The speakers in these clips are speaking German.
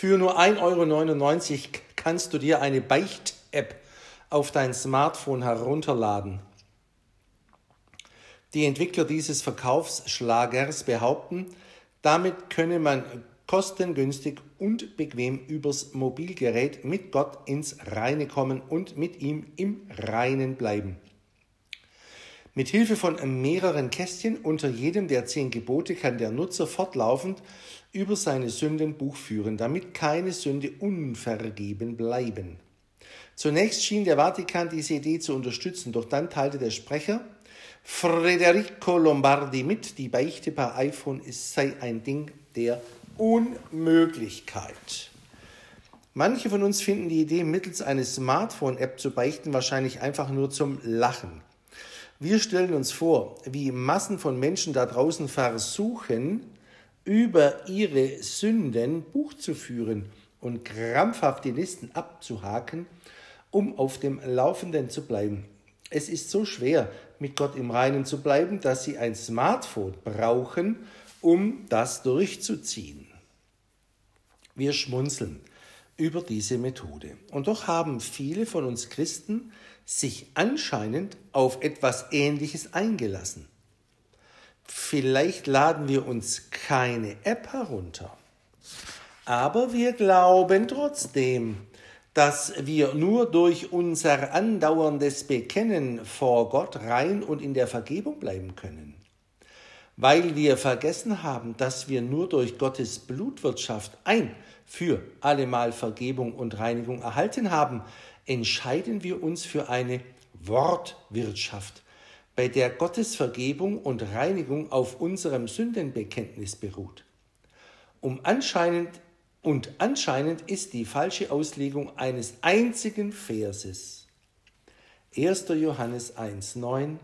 Für nur 1,99 Euro kannst du dir eine Beicht-App auf dein Smartphone herunterladen. Die Entwickler dieses Verkaufsschlagers behaupten, damit könne man kostengünstig und bequem übers Mobilgerät mit Gott ins Reine kommen und mit ihm im Reinen bleiben. Mit Hilfe von mehreren Kästchen unter jedem der zehn Gebote kann der Nutzer fortlaufend über seine Sünden Buch führen, damit keine Sünde unvergeben bleiben. Zunächst schien der Vatikan diese Idee zu unterstützen, doch dann teilte der Sprecher Federico Lombardi mit, die Beichte per iPhone ist, sei ein Ding der Unmöglichkeit. Manche von uns finden die Idee, mittels einer Smartphone-App zu beichten, wahrscheinlich einfach nur zum Lachen. Wir stellen uns vor, wie Massen von Menschen da draußen versuchen, über ihre Sünden Buch zu führen und krampfhaft die Listen abzuhaken, um auf dem Laufenden zu bleiben. Es ist so schwer, mit Gott im Reinen zu bleiben, dass sie ein Smartphone brauchen, um das durchzuziehen. Wir schmunzeln über diese Methode. Und doch haben viele von uns Christen sich anscheinend auf etwas Ähnliches eingelassen. Vielleicht laden wir uns keine App herunter, aber wir glauben trotzdem, dass wir nur durch unser andauerndes Bekennen vor Gott rein und in der Vergebung bleiben können. Weil wir vergessen haben, dass wir nur durch Gottes Blutwirtschaft ein für allemal Vergebung und Reinigung erhalten haben, entscheiden wir uns für eine Wortwirtschaft, bei der Gottes Vergebung und Reinigung auf unserem Sündenbekenntnis beruht. Um anscheinend und anscheinend ist die falsche Auslegung eines einzigen Verses, 1. Johannes 1.9,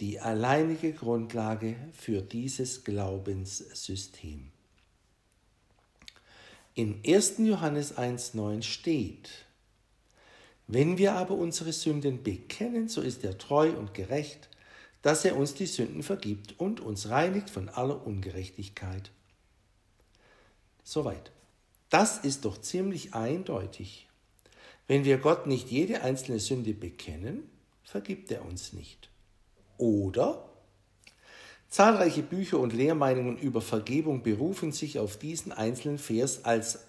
die alleinige Grundlage für dieses Glaubenssystem. In 1. Johannes 1.9 steht, wenn wir aber unsere Sünden bekennen, so ist er treu und gerecht, dass er uns die Sünden vergibt und uns reinigt von aller Ungerechtigkeit. Soweit. Das ist doch ziemlich eindeutig. Wenn wir Gott nicht jede einzelne Sünde bekennen, vergibt er uns nicht. Oder zahlreiche Bücher und Lehrmeinungen über Vergebung berufen sich auf diesen einzelnen Vers als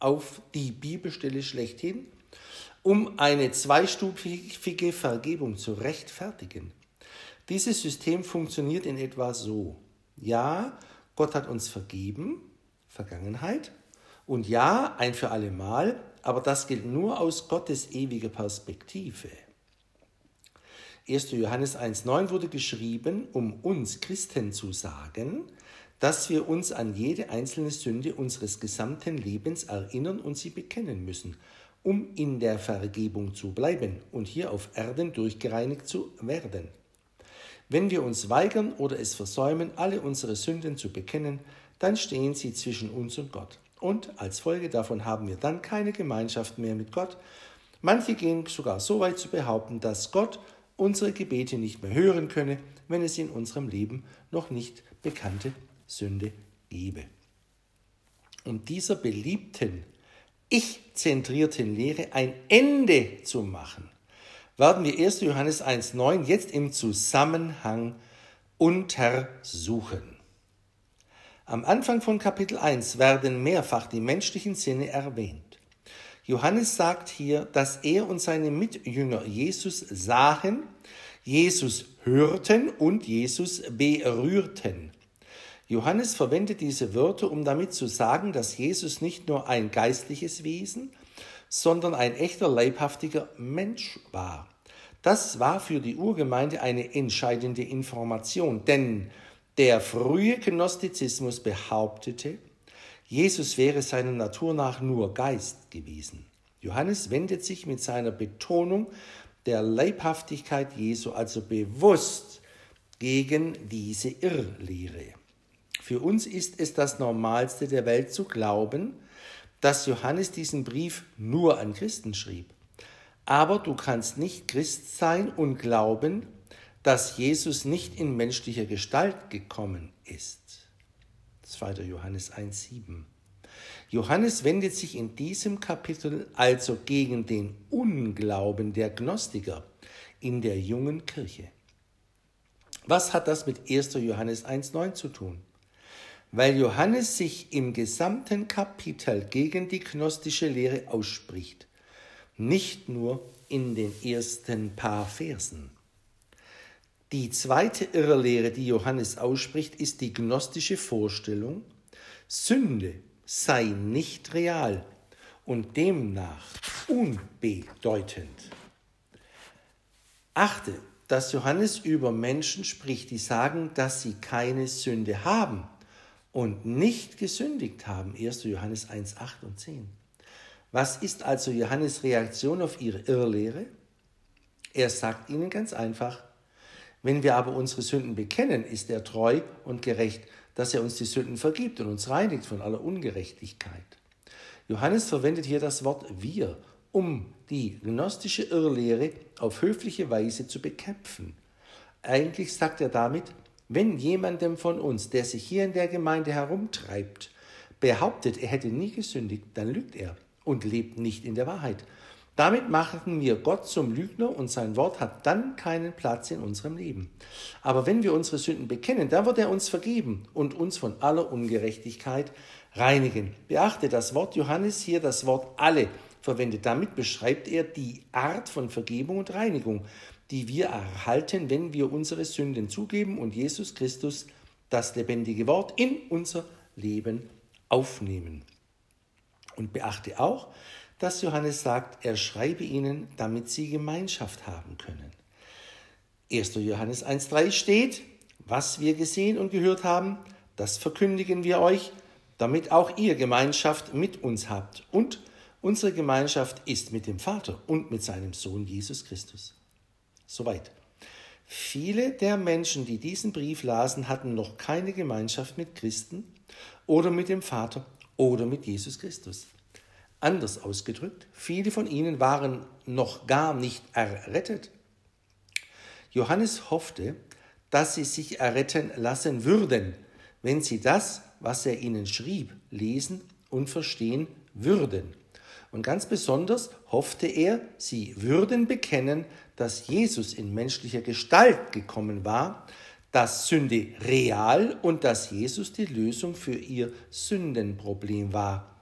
auf die Bibelstelle schlechthin, um eine zweistufige Vergebung zu rechtfertigen. Dieses System funktioniert in etwa so. Ja, Gott hat uns vergeben, Vergangenheit, und ja, ein für alle Mal, aber das gilt nur aus Gottes ewiger Perspektive. 1. Johannes 1.9 wurde geschrieben, um uns Christen zu sagen, dass wir uns an jede einzelne Sünde unseres gesamten Lebens erinnern und sie bekennen müssen, um in der Vergebung zu bleiben und hier auf Erden durchgereinigt zu werden. Wenn wir uns weigern oder es versäumen, alle unsere Sünden zu bekennen, dann stehen sie zwischen uns und Gott und als Folge davon haben wir dann keine Gemeinschaft mehr mit Gott. Manche gehen sogar so weit zu behaupten, dass Gott unsere Gebete nicht mehr hören könne, wenn es in unserem Leben noch nicht bekannte Sünde gebe. Um dieser beliebten, ich-zentrierten Lehre ein Ende zu machen, werden wir 1. Johannes 1.9 jetzt im Zusammenhang untersuchen. Am Anfang von Kapitel 1 werden mehrfach die menschlichen Sinne erwähnt. Johannes sagt hier, dass er und seine Mitjünger Jesus sahen, Jesus hörten und Jesus berührten. Johannes verwendet diese Wörter, um damit zu sagen, dass Jesus nicht nur ein geistliches Wesen, sondern ein echter leibhaftiger Mensch war. Das war für die Urgemeinde eine entscheidende Information, denn der frühe Gnostizismus behauptete, Jesus wäre seiner Natur nach nur Geist gewesen. Johannes wendet sich mit seiner Betonung der Leibhaftigkeit Jesu also bewusst gegen diese Irrlehre. Für uns ist es das Normalste der Welt zu glauben, dass Johannes diesen Brief nur an Christen schrieb. Aber du kannst nicht Christ sein und glauben, dass Jesus nicht in menschlicher Gestalt gekommen ist. 2. Johannes 1.7. Johannes wendet sich in diesem Kapitel also gegen den Unglauben der Gnostiker in der jungen Kirche. Was hat das mit 1. Johannes 1.9 zu tun? Weil Johannes sich im gesamten Kapitel gegen die gnostische Lehre ausspricht, nicht nur in den ersten paar Versen. Die zweite Irrlehre, die Johannes ausspricht, ist die gnostische Vorstellung, Sünde sei nicht real und demnach unbedeutend. Achte, dass Johannes über Menschen spricht, die sagen, dass sie keine Sünde haben und nicht gesündigt haben. 1. Johannes 1, 8 und 10. Was ist also Johannes Reaktion auf ihre Irrlehre? Er sagt ihnen ganz einfach, wenn wir aber unsere Sünden bekennen, ist er treu und gerecht, dass er uns die Sünden vergibt und uns reinigt von aller Ungerechtigkeit. Johannes verwendet hier das Wort wir, um die gnostische Irrlehre auf höfliche Weise zu bekämpfen. Eigentlich sagt er damit, wenn jemandem von uns, der sich hier in der Gemeinde herumtreibt, behauptet, er hätte nie gesündigt, dann lügt er und lebt nicht in der Wahrheit. Damit machen wir Gott zum Lügner und sein Wort hat dann keinen Platz in unserem Leben. Aber wenn wir unsere Sünden bekennen, dann wird er uns vergeben und uns von aller Ungerechtigkeit reinigen. Beachte das Wort Johannes hier, das Wort alle verwendet. Damit beschreibt er die Art von Vergebung und Reinigung, die wir erhalten, wenn wir unsere Sünden zugeben und Jesus Christus, das lebendige Wort, in unser Leben aufnehmen. Und beachte auch, dass Johannes sagt, er schreibe ihnen, damit sie Gemeinschaft haben können. 1. Johannes 1.3 steht, was wir gesehen und gehört haben, das verkündigen wir euch, damit auch ihr Gemeinschaft mit uns habt. Und unsere Gemeinschaft ist mit dem Vater und mit seinem Sohn Jesus Christus. Soweit. Viele der Menschen, die diesen Brief lasen, hatten noch keine Gemeinschaft mit Christen oder mit dem Vater oder mit Jesus Christus. Anders ausgedrückt, viele von ihnen waren noch gar nicht errettet. Johannes hoffte, dass sie sich erretten lassen würden, wenn sie das, was er ihnen schrieb, lesen und verstehen würden. Und ganz besonders hoffte er, sie würden bekennen, dass Jesus in menschlicher Gestalt gekommen war, dass Sünde real und dass Jesus die Lösung für ihr Sündenproblem war.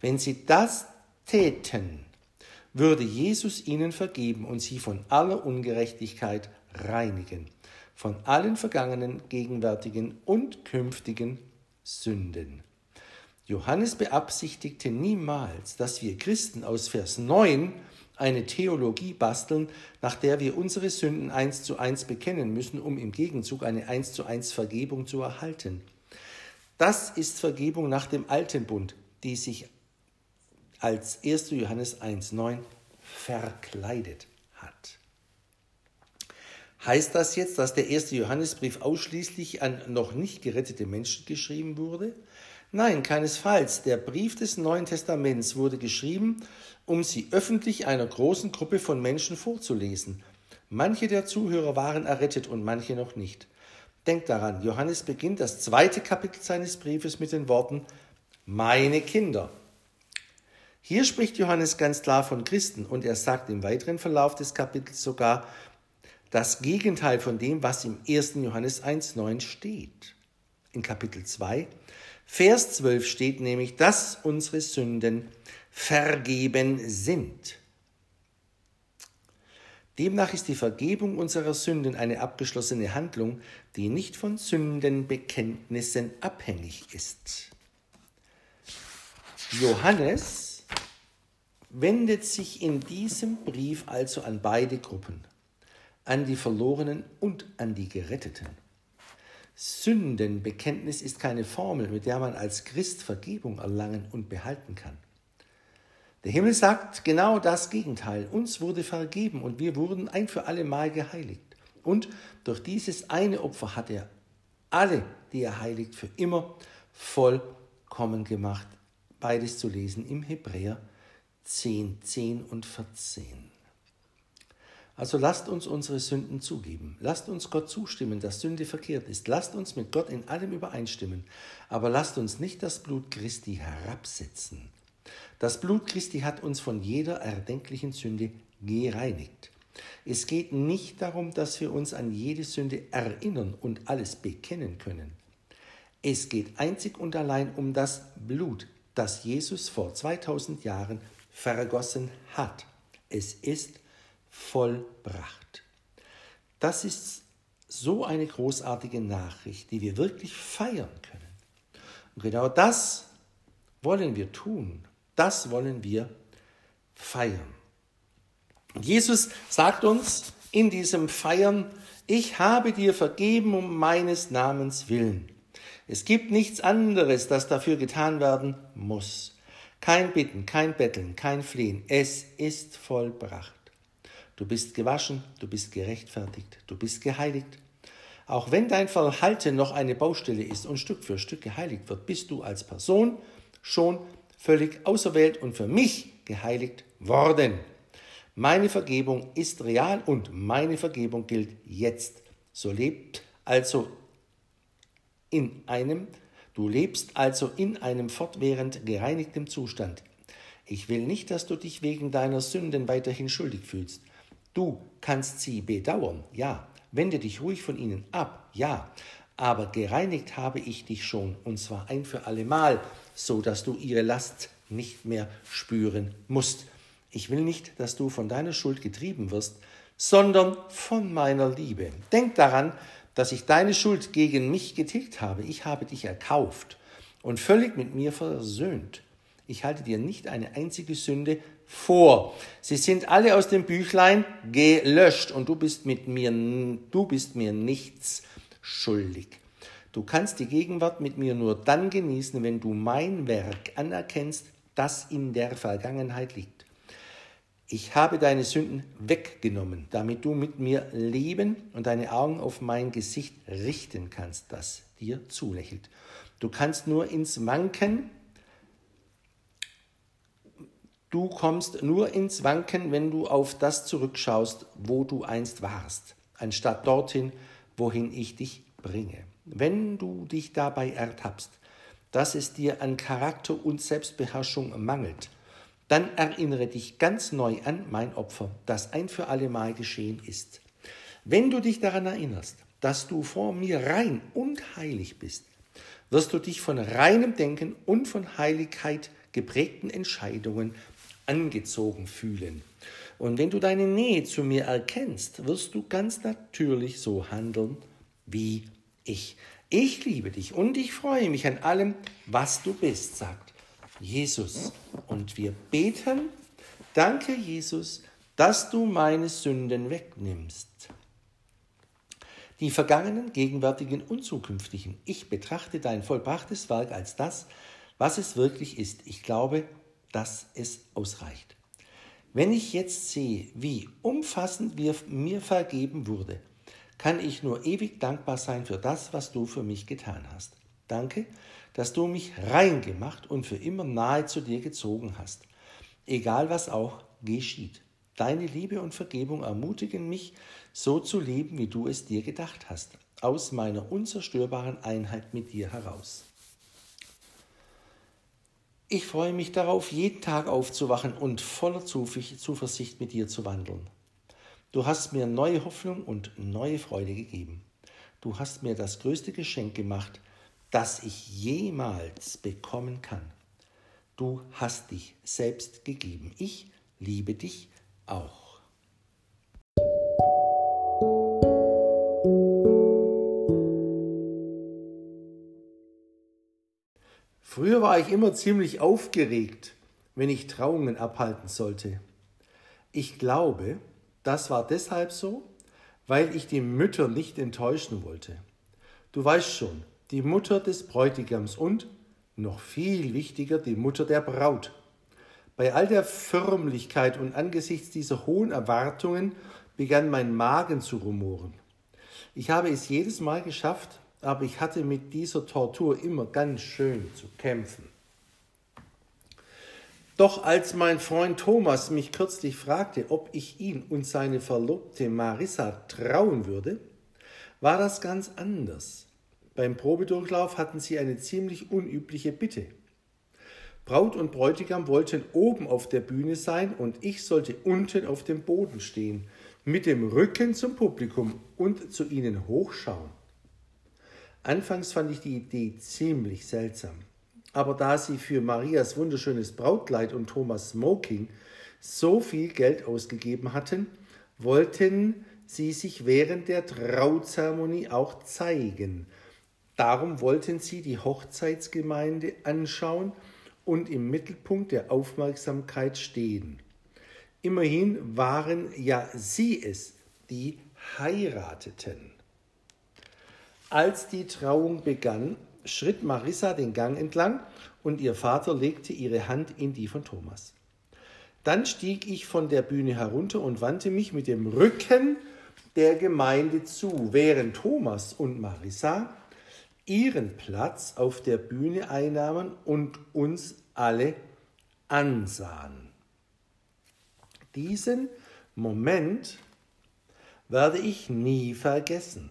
Wenn sie das täten, würde Jesus ihnen vergeben und sie von aller Ungerechtigkeit reinigen, von allen vergangenen, gegenwärtigen und künftigen Sünden. Johannes beabsichtigte niemals, dass wir Christen aus Vers 9 eine Theologie basteln, nach der wir unsere Sünden eins zu eins bekennen müssen, um im Gegenzug eine eins zu eins Vergebung zu erhalten. Das ist Vergebung nach dem alten Bund, die sich als 1. Johannes 1.9 verkleidet hat. Heißt das jetzt, dass der erste Johannesbrief ausschließlich an noch nicht gerettete Menschen geschrieben wurde? Nein, keinesfalls. Der Brief des Neuen Testaments wurde geschrieben, um sie öffentlich einer großen Gruppe von Menschen vorzulesen. Manche der Zuhörer waren errettet und manche noch nicht. Denkt daran, Johannes beginnt das zweite Kapitel seines Briefes mit den Worten Meine Kinder. Hier spricht Johannes ganz klar von Christen und er sagt im weiteren Verlauf des Kapitels sogar das Gegenteil von dem, was im 1. Johannes 1.9 steht. In Kapitel 2, Vers 12 steht nämlich, dass unsere Sünden vergeben sind. Demnach ist die Vergebung unserer Sünden eine abgeschlossene Handlung, die nicht von Sündenbekenntnissen abhängig ist. Johannes wendet sich in diesem Brief also an beide Gruppen, an die Verlorenen und an die Geretteten. Sündenbekenntnis ist keine Formel, mit der man als Christ Vergebung erlangen und behalten kann. Der Himmel sagt genau das Gegenteil. Uns wurde vergeben und wir wurden ein für alle Mal geheiligt. Und durch dieses eine Opfer hat er alle, die er heiligt, für immer vollkommen gemacht. Beides zu lesen im Hebräer 10, 10 und 14. Also lasst uns unsere Sünden zugeben. Lasst uns Gott zustimmen, dass Sünde verkehrt ist. Lasst uns mit Gott in allem übereinstimmen. Aber lasst uns nicht das Blut Christi herabsetzen. Das Blut Christi hat uns von jeder erdenklichen Sünde gereinigt. Es geht nicht darum, dass wir uns an jede Sünde erinnern und alles bekennen können. Es geht einzig und allein um das Blut, das Jesus vor 2000 Jahren vergossen hat. Es ist vollbracht. Das ist so eine großartige Nachricht, die wir wirklich feiern können. Und genau das wollen wir tun. Das wollen wir feiern. Und Jesus sagt uns in diesem Feiern, ich habe dir vergeben um meines Namens willen. Es gibt nichts anderes, das dafür getan werden muss. Kein Bitten, kein Betteln, kein Flehen. Es ist vollbracht. Du bist gewaschen, du bist gerechtfertigt, du bist geheiligt. Auch wenn dein Verhalten noch eine Baustelle ist und Stück für Stück geheiligt wird, bist du als Person schon völlig auserwählt und für mich geheiligt worden. Meine Vergebung ist real und meine Vergebung gilt jetzt. So lebt also in einem, du lebst also in einem fortwährend gereinigten Zustand. Ich will nicht, dass du dich wegen deiner Sünden weiterhin schuldig fühlst. Du kannst sie bedauern, ja. Wende dich ruhig von ihnen ab, ja. Aber gereinigt habe ich dich schon, und zwar ein für allemal, so dass du ihre Last nicht mehr spüren musst. Ich will nicht, dass du von deiner Schuld getrieben wirst, sondern von meiner Liebe. Denk daran, dass ich deine Schuld gegen mich getilgt habe. Ich habe dich erkauft und völlig mit mir versöhnt. Ich halte dir nicht eine einzige Sünde vor. Sie sind alle aus dem Büchlein gelöscht und du bist mit mir, du bist mir nichts schuldig. Du kannst die Gegenwart mit mir nur dann genießen, wenn du mein Werk anerkennst, das in der Vergangenheit liegt. Ich habe deine Sünden weggenommen, damit du mit mir leben und deine Augen auf mein Gesicht richten kannst, das dir zulächelt. Du kannst nur ins Wanken Du kommst nur ins Wanken, wenn du auf das zurückschaust, wo du einst warst, anstatt dorthin, wohin ich dich bringe. Wenn du dich dabei ertappst, dass es dir an Charakter und Selbstbeherrschung mangelt, dann erinnere dich ganz neu an mein Opfer, das ein für allemal geschehen ist. Wenn du dich daran erinnerst, dass du vor mir rein und heilig bist, wirst du dich von reinem Denken und von Heiligkeit geprägten Entscheidungen angezogen fühlen. Und wenn du deine Nähe zu mir erkennst, wirst du ganz natürlich so handeln wie ich. Ich liebe dich und ich freue mich an allem, was du bist, sagt Jesus. Und wir beten, danke Jesus, dass du meine Sünden wegnimmst. Die vergangenen, gegenwärtigen und zukünftigen. Ich betrachte dein vollbrachtes Werk als das, was es wirklich ist. Ich glaube, dass es ausreicht. Wenn ich jetzt sehe, wie umfassend mir vergeben wurde, kann ich nur ewig dankbar sein für das, was du für mich getan hast. Danke, dass du mich rein gemacht und für immer nahe zu dir gezogen hast, egal was auch geschieht. Deine Liebe und Vergebung ermutigen mich, so zu leben, wie du es dir gedacht hast, aus meiner unzerstörbaren Einheit mit dir heraus. Ich freue mich darauf, jeden Tag aufzuwachen und voller Zuversicht mit dir zu wandeln. Du hast mir neue Hoffnung und neue Freude gegeben. Du hast mir das größte Geschenk gemacht, das ich jemals bekommen kann. Du hast dich selbst gegeben. Ich liebe dich auch. Früher war ich immer ziemlich aufgeregt, wenn ich Trauungen abhalten sollte. Ich glaube, das war deshalb so, weil ich die Mütter nicht enttäuschen wollte. Du weißt schon, die Mutter des Bräutigams und, noch viel wichtiger, die Mutter der Braut. Bei all der Förmlichkeit und angesichts dieser hohen Erwartungen begann mein Magen zu rumoren. Ich habe es jedes Mal geschafft, aber ich hatte mit dieser Tortur immer ganz schön zu kämpfen. Doch als mein Freund Thomas mich kürzlich fragte, ob ich ihn und seine Verlobte Marissa trauen würde, war das ganz anders. Beim Probedurchlauf hatten sie eine ziemlich unübliche Bitte. Braut und Bräutigam wollten oben auf der Bühne sein und ich sollte unten auf dem Boden stehen, mit dem Rücken zum Publikum und zu ihnen hochschauen. Anfangs fand ich die Idee ziemlich seltsam, aber da sie für Marias wunderschönes Brautkleid und Thomas Smoking so viel Geld ausgegeben hatten, wollten sie sich während der Trauzeremonie auch zeigen. Darum wollten sie die Hochzeitsgemeinde anschauen und im Mittelpunkt der Aufmerksamkeit stehen. Immerhin waren ja sie es, die heirateten. Als die Trauung begann, schritt Marissa den Gang entlang und ihr Vater legte ihre Hand in die von Thomas. Dann stieg ich von der Bühne herunter und wandte mich mit dem Rücken der Gemeinde zu, während Thomas und Marissa ihren Platz auf der Bühne einnahmen und uns alle ansahen. Diesen Moment werde ich nie vergessen.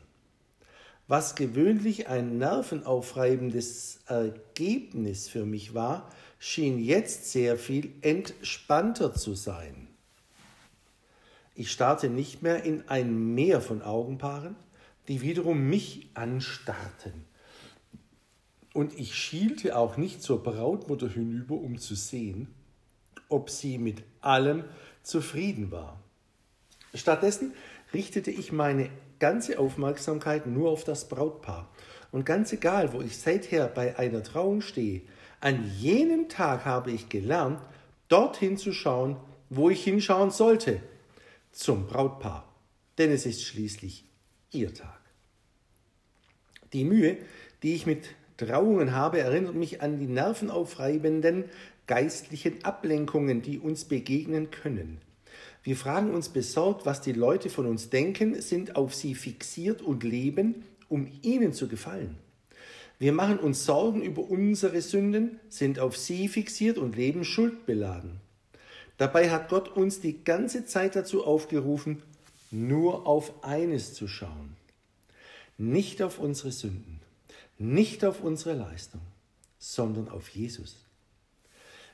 Was gewöhnlich ein nervenaufreibendes Ergebnis für mich war, schien jetzt sehr viel entspannter zu sein. Ich starrte nicht mehr in ein Meer von Augenpaaren, die wiederum mich anstarrten und ich schielte auch nicht zur Brautmutter hinüber, um zu sehen, ob sie mit allem zufrieden war. Stattdessen richtete ich meine ganze Aufmerksamkeit nur auf das Brautpaar. Und ganz egal, wo ich seither bei einer Trauung stehe, an jenem Tag habe ich gelernt, dorthin zu schauen, wo ich hinschauen sollte, zum Brautpaar. Denn es ist schließlich ihr Tag. Die Mühe, die ich mit Trauungen habe, erinnert mich an die nervenaufreibenden geistlichen Ablenkungen, die uns begegnen können. Wir fragen uns besorgt, was die Leute von uns denken, sind auf sie fixiert und leben, um ihnen zu gefallen. Wir machen uns Sorgen über unsere Sünden, sind auf sie fixiert und leben schuldbeladen. Dabei hat Gott uns die ganze Zeit dazu aufgerufen, nur auf eines zu schauen, nicht auf unsere Sünden. Nicht auf unsere Leistung, sondern auf Jesus.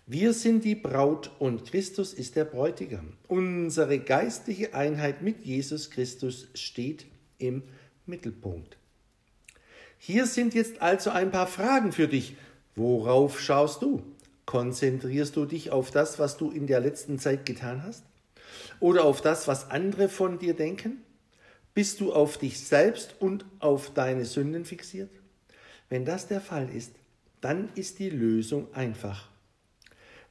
Wir sind die Braut und Christus ist der Bräutigam. Unsere geistliche Einheit mit Jesus Christus steht im Mittelpunkt. Hier sind jetzt also ein paar Fragen für dich. Worauf schaust du? Konzentrierst du dich auf das, was du in der letzten Zeit getan hast? Oder auf das, was andere von dir denken? Bist du auf dich selbst und auf deine Sünden fixiert? Wenn das der Fall ist, dann ist die Lösung einfach.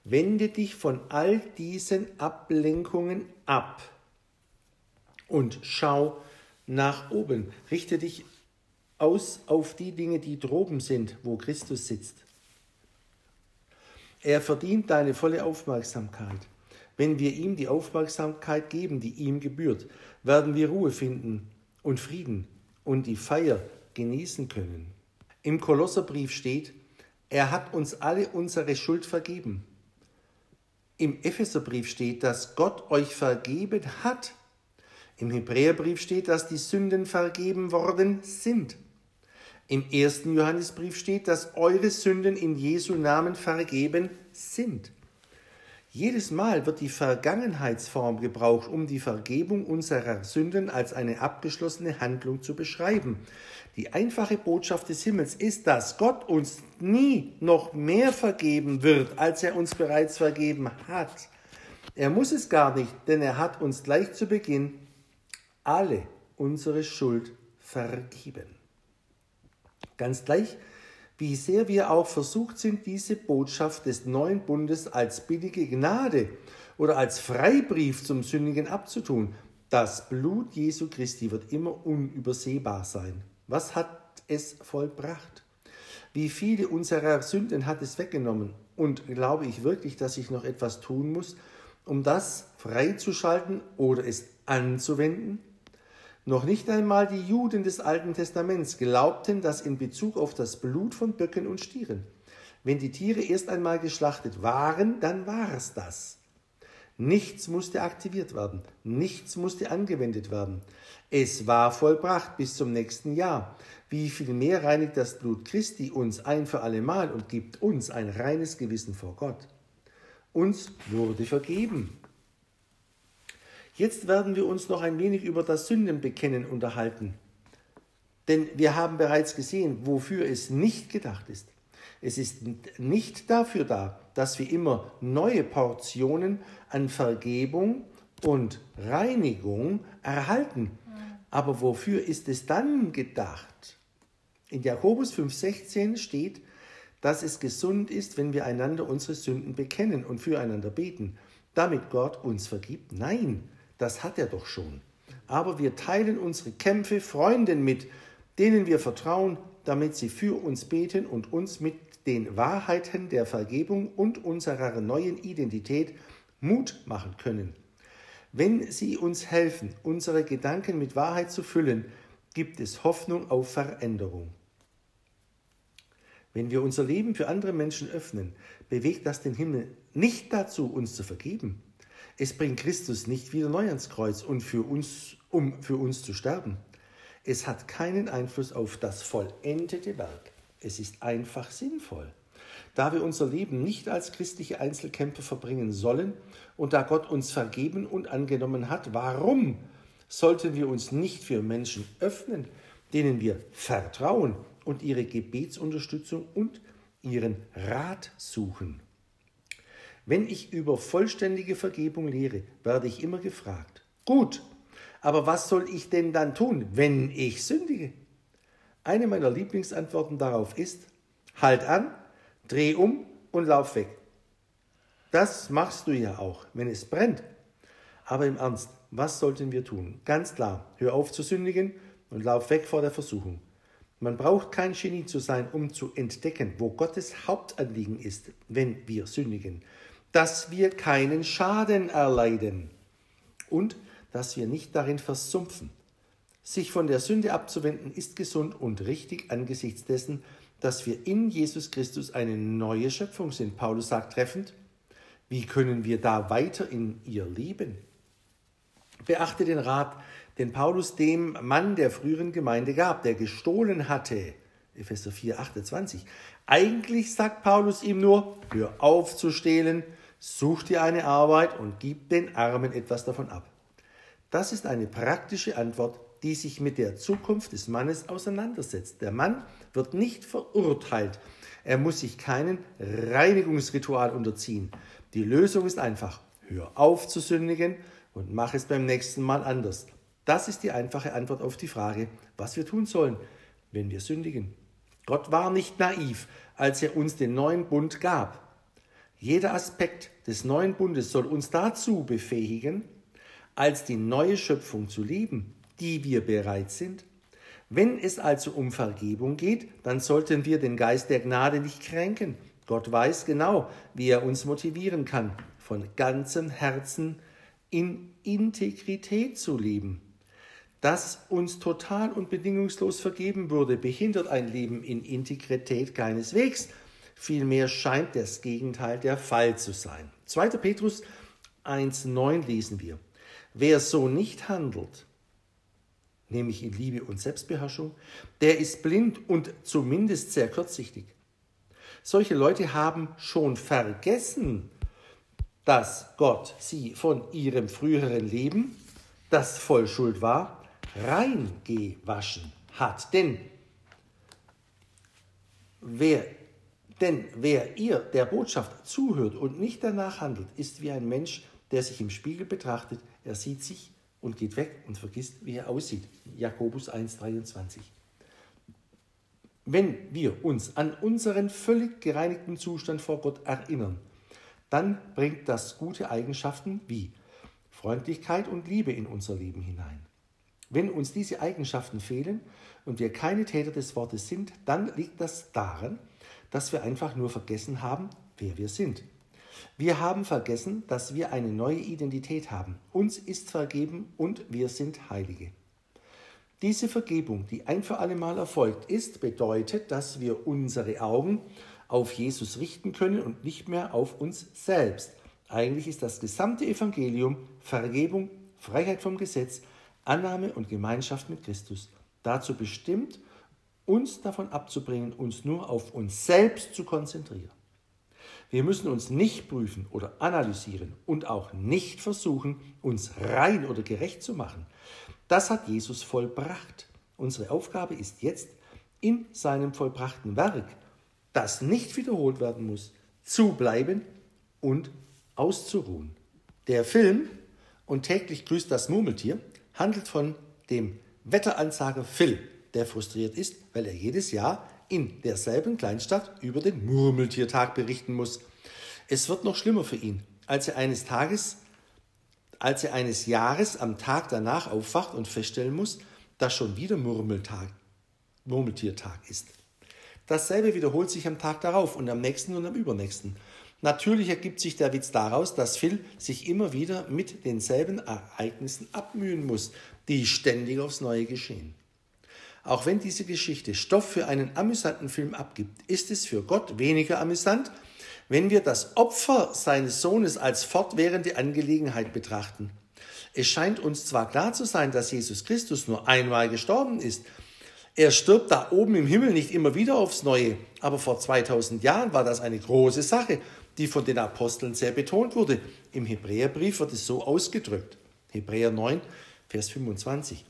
Wende dich von all diesen Ablenkungen ab und schau nach oben. Richte dich aus auf die Dinge, die droben sind, wo Christus sitzt. Er verdient deine volle Aufmerksamkeit. Wenn wir ihm die Aufmerksamkeit geben, die ihm gebührt, werden wir Ruhe finden und Frieden und die Feier genießen können. Im Kolosserbrief steht, er hat uns alle unsere Schuld vergeben. Im Epheserbrief steht, dass Gott euch vergeben hat. Im Hebräerbrief steht, dass die Sünden vergeben worden sind. Im ersten Johannesbrief steht, dass eure Sünden in Jesu Namen vergeben sind. Jedes Mal wird die Vergangenheitsform gebraucht, um die Vergebung unserer Sünden als eine abgeschlossene Handlung zu beschreiben. Die einfache Botschaft des Himmels ist, dass Gott uns nie noch mehr vergeben wird, als er uns bereits vergeben hat. Er muss es gar nicht, denn er hat uns gleich zu Beginn alle unsere Schuld vergeben. Ganz gleich, wie sehr wir auch versucht sind, diese Botschaft des neuen Bundes als billige Gnade oder als Freibrief zum Sündigen abzutun. Das Blut Jesu Christi wird immer unübersehbar sein. Was hat es vollbracht? Wie viele unserer Sünden hat es weggenommen? Und glaube ich wirklich, dass ich noch etwas tun muss, um das freizuschalten oder es anzuwenden? Noch nicht einmal die Juden des Alten Testaments glaubten das in Bezug auf das Blut von Böcken und Stieren. Wenn die Tiere erst einmal geschlachtet waren, dann war es das. Nichts musste aktiviert werden, nichts musste angewendet werden. Es war vollbracht bis zum nächsten Jahr. Wie viel mehr reinigt das Blut Christi uns ein für allemal und gibt uns ein reines Gewissen vor Gott. Uns wurde vergeben. Jetzt werden wir uns noch ein wenig über das Sündenbekennen unterhalten. Denn wir haben bereits gesehen, wofür es nicht gedacht ist. Es ist nicht dafür da, dass wir immer neue Portionen an Vergebung und Reinigung erhalten. Aber wofür ist es dann gedacht? In Jakobus 5,16 steht, dass es gesund ist, wenn wir einander unsere Sünden bekennen und füreinander beten, damit Gott uns vergibt. Nein, das hat er doch schon. Aber wir teilen unsere Kämpfe Freunden mit, denen wir vertrauen, damit sie für uns beten und uns mit den Wahrheiten der Vergebung und unserer neuen Identität Mut machen können. Wenn sie uns helfen, unsere Gedanken mit Wahrheit zu füllen, gibt es Hoffnung auf Veränderung. Wenn wir unser Leben für andere Menschen öffnen, bewegt das den Himmel nicht dazu, uns zu vergeben. Es bringt Christus nicht wieder neu ans Kreuz und für uns, um für uns zu sterben. Es hat keinen Einfluss auf das vollendete Werk. Es ist einfach sinnvoll. Da wir unser Leben nicht als christliche Einzelkämpfer verbringen sollen und da Gott uns vergeben und angenommen hat, warum sollten wir uns nicht für Menschen öffnen, denen wir vertrauen und ihre Gebetsunterstützung und ihren Rat suchen? Wenn ich über vollständige Vergebung lehre, werde ich immer gefragt, gut, aber was soll ich denn dann tun, wenn ich sündige? Eine meiner Lieblingsantworten darauf ist, halt an, dreh um und lauf weg. Das machst du ja auch, wenn es brennt. Aber im Ernst, was sollten wir tun? Ganz klar, hör auf zu sündigen und lauf weg vor der Versuchung. Man braucht kein Genie zu sein, um zu entdecken, wo Gottes Hauptanliegen ist, wenn wir sündigen. Dass wir keinen Schaden erleiden und dass wir nicht darin versumpfen. Sich von der Sünde abzuwenden ist gesund und richtig angesichts dessen, dass wir in Jesus Christus eine neue Schöpfung sind. Paulus sagt treffend, wie können wir da weiter in ihr leben? Beachte den Rat, den Paulus dem Mann der früheren Gemeinde gab, der gestohlen hatte. Epheser 4, 28. Eigentlich sagt Paulus ihm nur, hör auf zu stehlen, such dir eine Arbeit und gib den Armen etwas davon ab. Das ist eine praktische Antwort die sich mit der Zukunft des Mannes auseinandersetzt. Der Mann wird nicht verurteilt. Er muss sich keinen Reinigungsritual unterziehen. Die Lösung ist einfach. Hör auf zu sündigen und mach es beim nächsten Mal anders. Das ist die einfache Antwort auf die Frage, was wir tun sollen, wenn wir sündigen. Gott war nicht naiv, als er uns den neuen Bund gab. Jeder Aspekt des neuen Bundes soll uns dazu befähigen, als die neue Schöpfung zu leben die wir bereit sind? Wenn es also um Vergebung geht, dann sollten wir den Geist der Gnade nicht kränken. Gott weiß genau, wie er uns motivieren kann, von ganzem Herzen in Integrität zu leben. Dass uns total und bedingungslos vergeben würde, behindert ein Leben in Integrität keineswegs. Vielmehr scheint das Gegenteil der Fall zu sein. 2. Petrus 1.9 lesen wir. Wer so nicht handelt, nämlich in Liebe und Selbstbeherrschung, der ist blind und zumindest sehr kurzsichtig. Solche Leute haben schon vergessen, dass Gott sie von ihrem früheren Leben, das voll Schuld war, reingewaschen hat. Denn wer, denn wer ihr der Botschaft zuhört und nicht danach handelt, ist wie ein Mensch, der sich im Spiegel betrachtet. Er sieht sich und geht weg und vergisst, wie er aussieht. Jakobus 1,23. Wenn wir uns an unseren völlig gereinigten Zustand vor Gott erinnern, dann bringt das gute Eigenschaften wie Freundlichkeit und Liebe in unser Leben hinein. Wenn uns diese Eigenschaften fehlen und wir keine Täter des Wortes sind, dann liegt das daran, dass wir einfach nur vergessen haben, wer wir sind. Wir haben vergessen, dass wir eine neue Identität haben. Uns ist vergeben und wir sind Heilige. Diese Vergebung, die ein für alle Mal erfolgt ist, bedeutet, dass wir unsere Augen auf Jesus richten können und nicht mehr auf uns selbst. Eigentlich ist das gesamte Evangelium Vergebung, Freiheit vom Gesetz, Annahme und Gemeinschaft mit Christus. Dazu bestimmt, uns davon abzubringen, uns nur auf uns selbst zu konzentrieren. Wir müssen uns nicht prüfen oder analysieren und auch nicht versuchen, uns rein oder gerecht zu machen. Das hat Jesus vollbracht. Unsere Aufgabe ist jetzt, in seinem vollbrachten Werk, das nicht wiederholt werden muss, zu bleiben und auszuruhen. Der Film Und täglich grüßt das Murmeltier handelt von dem Wetteransager Phil, der frustriert ist, weil er jedes Jahr in derselben Kleinstadt über den Murmeltiertag berichten muss. Es wird noch schlimmer für ihn, als er eines Tages, als er eines Jahres am Tag danach aufwacht und feststellen muss, dass schon wieder Murmeltag, Murmeltiertag ist. Dasselbe wiederholt sich am Tag darauf und am nächsten und am übernächsten. Natürlich ergibt sich der Witz daraus, dass Phil sich immer wieder mit denselben Ereignissen abmühen muss, die ständig aufs Neue geschehen. Auch wenn diese Geschichte Stoff für einen amüsanten Film abgibt, ist es für Gott weniger amüsant, wenn wir das Opfer seines Sohnes als fortwährende Angelegenheit betrachten. Es scheint uns zwar klar zu sein, dass Jesus Christus nur einmal gestorben ist. Er stirbt da oben im Himmel nicht immer wieder aufs Neue, aber vor 2000 Jahren war das eine große Sache, die von den Aposteln sehr betont wurde. Im Hebräerbrief wird es so ausgedrückt. Hebräer 9, Vers 25.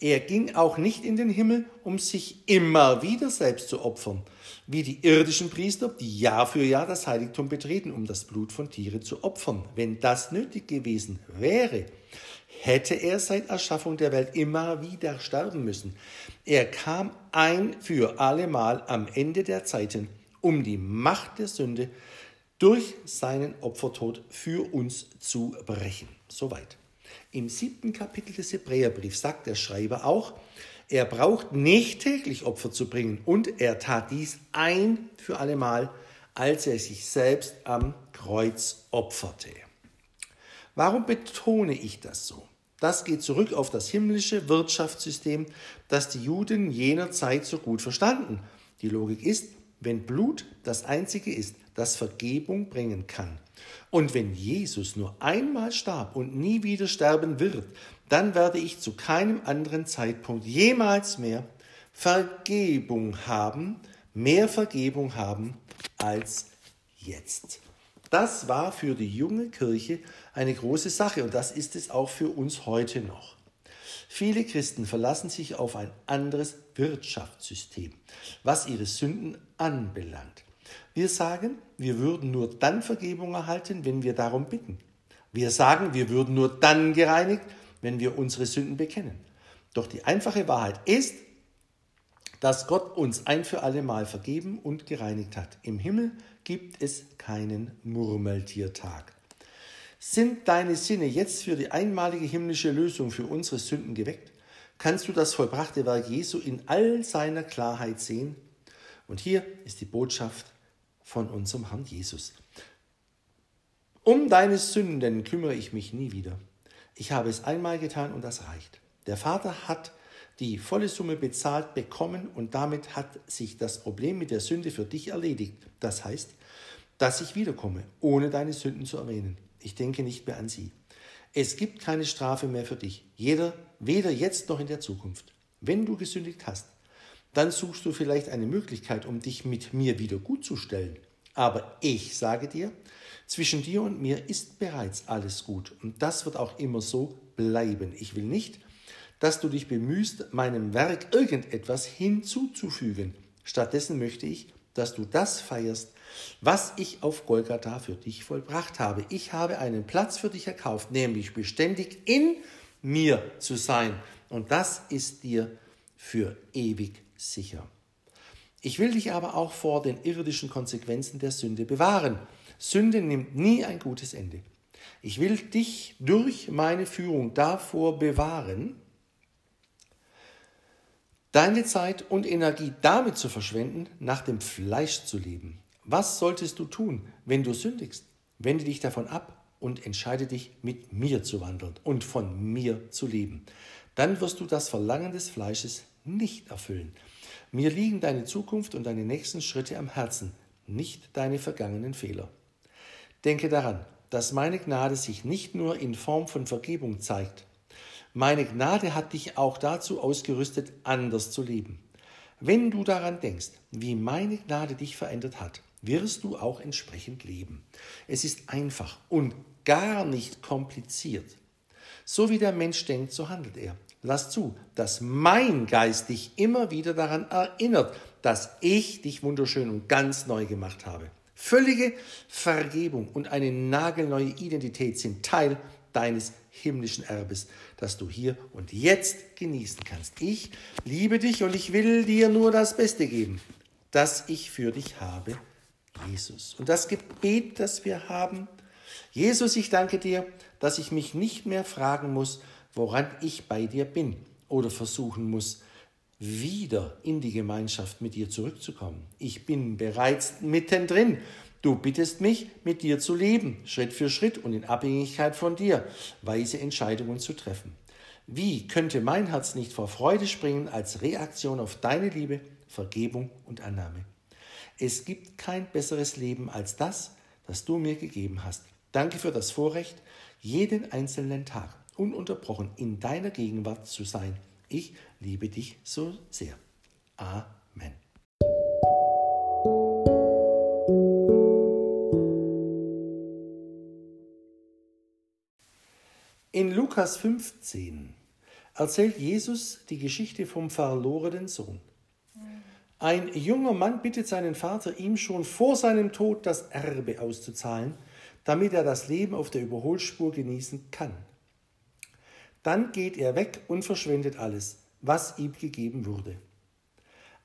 Er ging auch nicht in den Himmel, um sich immer wieder selbst zu opfern, wie die irdischen Priester, die Jahr für Jahr das Heiligtum betreten, um das Blut von Tieren zu opfern. Wenn das nötig gewesen wäre, hätte er seit Erschaffung der Welt immer wieder sterben müssen. Er kam ein für allemal am Ende der Zeiten, um die Macht der Sünde durch seinen Opfertod für uns zu brechen. Soweit. Im siebten Kapitel des Hebräerbriefs sagt der Schreiber auch, er braucht nicht täglich Opfer zu bringen und er tat dies ein für allemal, als er sich selbst am Kreuz opferte. Warum betone ich das so? Das geht zurück auf das himmlische Wirtschaftssystem, das die Juden jener Zeit so gut verstanden. Die Logik ist, wenn Blut das Einzige ist, das Vergebung bringen kann, und wenn Jesus nur einmal starb und nie wieder sterben wird, dann werde ich zu keinem anderen Zeitpunkt jemals mehr Vergebung haben, mehr Vergebung haben als jetzt. Das war für die junge Kirche eine große Sache und das ist es auch für uns heute noch. Viele Christen verlassen sich auf ein anderes Wirtschaftssystem, was ihre Sünden anbelangt. Wir sagen, wir würden nur dann Vergebung erhalten, wenn wir darum bitten. Wir sagen, wir würden nur dann gereinigt, wenn wir unsere Sünden bekennen. Doch die einfache Wahrheit ist, dass Gott uns ein für alle Mal vergeben und gereinigt hat. Im Himmel gibt es keinen Murmeltiertag. Sind deine Sinne jetzt für die einmalige himmlische Lösung für unsere Sünden geweckt? Kannst du das vollbrachte Werk Jesu in all seiner Klarheit sehen? Und hier ist die Botschaft von unserem Herrn Jesus. Um deine Sünden kümmere ich mich nie wieder. Ich habe es einmal getan und das reicht. Der Vater hat die volle Summe bezahlt bekommen und damit hat sich das Problem mit der Sünde für dich erledigt. Das heißt, dass ich wiederkomme, ohne deine Sünden zu erwähnen. Ich denke nicht mehr an sie. Es gibt keine Strafe mehr für dich, jeder, weder jetzt noch in der Zukunft. Wenn du gesündigt hast, dann suchst du vielleicht eine Möglichkeit, um dich mit mir wieder gutzustellen. Aber ich sage dir, zwischen dir und mir ist bereits alles gut und das wird auch immer so bleiben. Ich will nicht, dass du dich bemühst, meinem Werk irgendetwas hinzuzufügen. Stattdessen möchte ich, dass du das feierst, was ich auf Golgatha für dich vollbracht habe. Ich habe einen Platz für dich erkauft, nämlich beständig in mir zu sein. Und das ist dir für ewig sicher. Ich will dich aber auch vor den irdischen Konsequenzen der Sünde bewahren. Sünde nimmt nie ein gutes Ende. Ich will dich durch meine Führung davor bewahren, deine Zeit und Energie damit zu verschwenden, nach dem Fleisch zu leben. Was solltest du tun, wenn du sündigst? Wende dich davon ab und entscheide dich, mit mir zu wandeln und von mir zu leben. Dann wirst du das Verlangen des Fleisches nicht erfüllen. Mir liegen deine Zukunft und deine nächsten Schritte am Herzen. nicht deine vergangenen Fehler. Denke daran, dass meine Gnade sich nicht nur in Form von Vergebung zeigt. Meine Gnade hat dich auch dazu ausgerüstet, anders zu leben. Wenn du daran denkst, wie meine Gnade dich verändert hat, wirst du auch entsprechend leben. Es ist einfach und gar nicht kompliziert. So wie der Mensch denkt, so handelt er. Lass zu, dass mein Geist dich immer wieder daran erinnert, dass ich dich wunderschön und ganz neu gemacht habe. Völlige Vergebung und eine nagelneue Identität sind Teil deines himmlischen Erbes, das du hier und jetzt genießen kannst. Ich liebe dich und ich will dir nur das Beste geben, das ich für dich habe, Jesus. Und das Gebet, das wir haben, Jesus, ich danke dir, dass ich mich nicht mehr fragen muss, woran ich bei dir bin oder versuchen muss, wieder in die Gemeinschaft mit dir zurückzukommen. Ich bin bereits mittendrin. Du bittest mich, mit dir zu leben, Schritt für Schritt und in Abhängigkeit von dir, weise Entscheidungen zu treffen. Wie könnte mein Herz nicht vor Freude springen als Reaktion auf deine Liebe, Vergebung und Annahme? Es gibt kein besseres Leben als das, das du mir gegeben hast. Danke für das Vorrecht, jeden einzelnen Tag ununterbrochen in deiner Gegenwart zu sein. Ich liebe dich so sehr. Amen. In Lukas 15 erzählt Jesus die Geschichte vom verlorenen Sohn. Ein junger Mann bittet seinen Vater, ihm schon vor seinem Tod das Erbe auszuzahlen, damit er das Leben auf der Überholspur genießen kann. Dann geht er weg und verschwendet alles, was ihm gegeben wurde.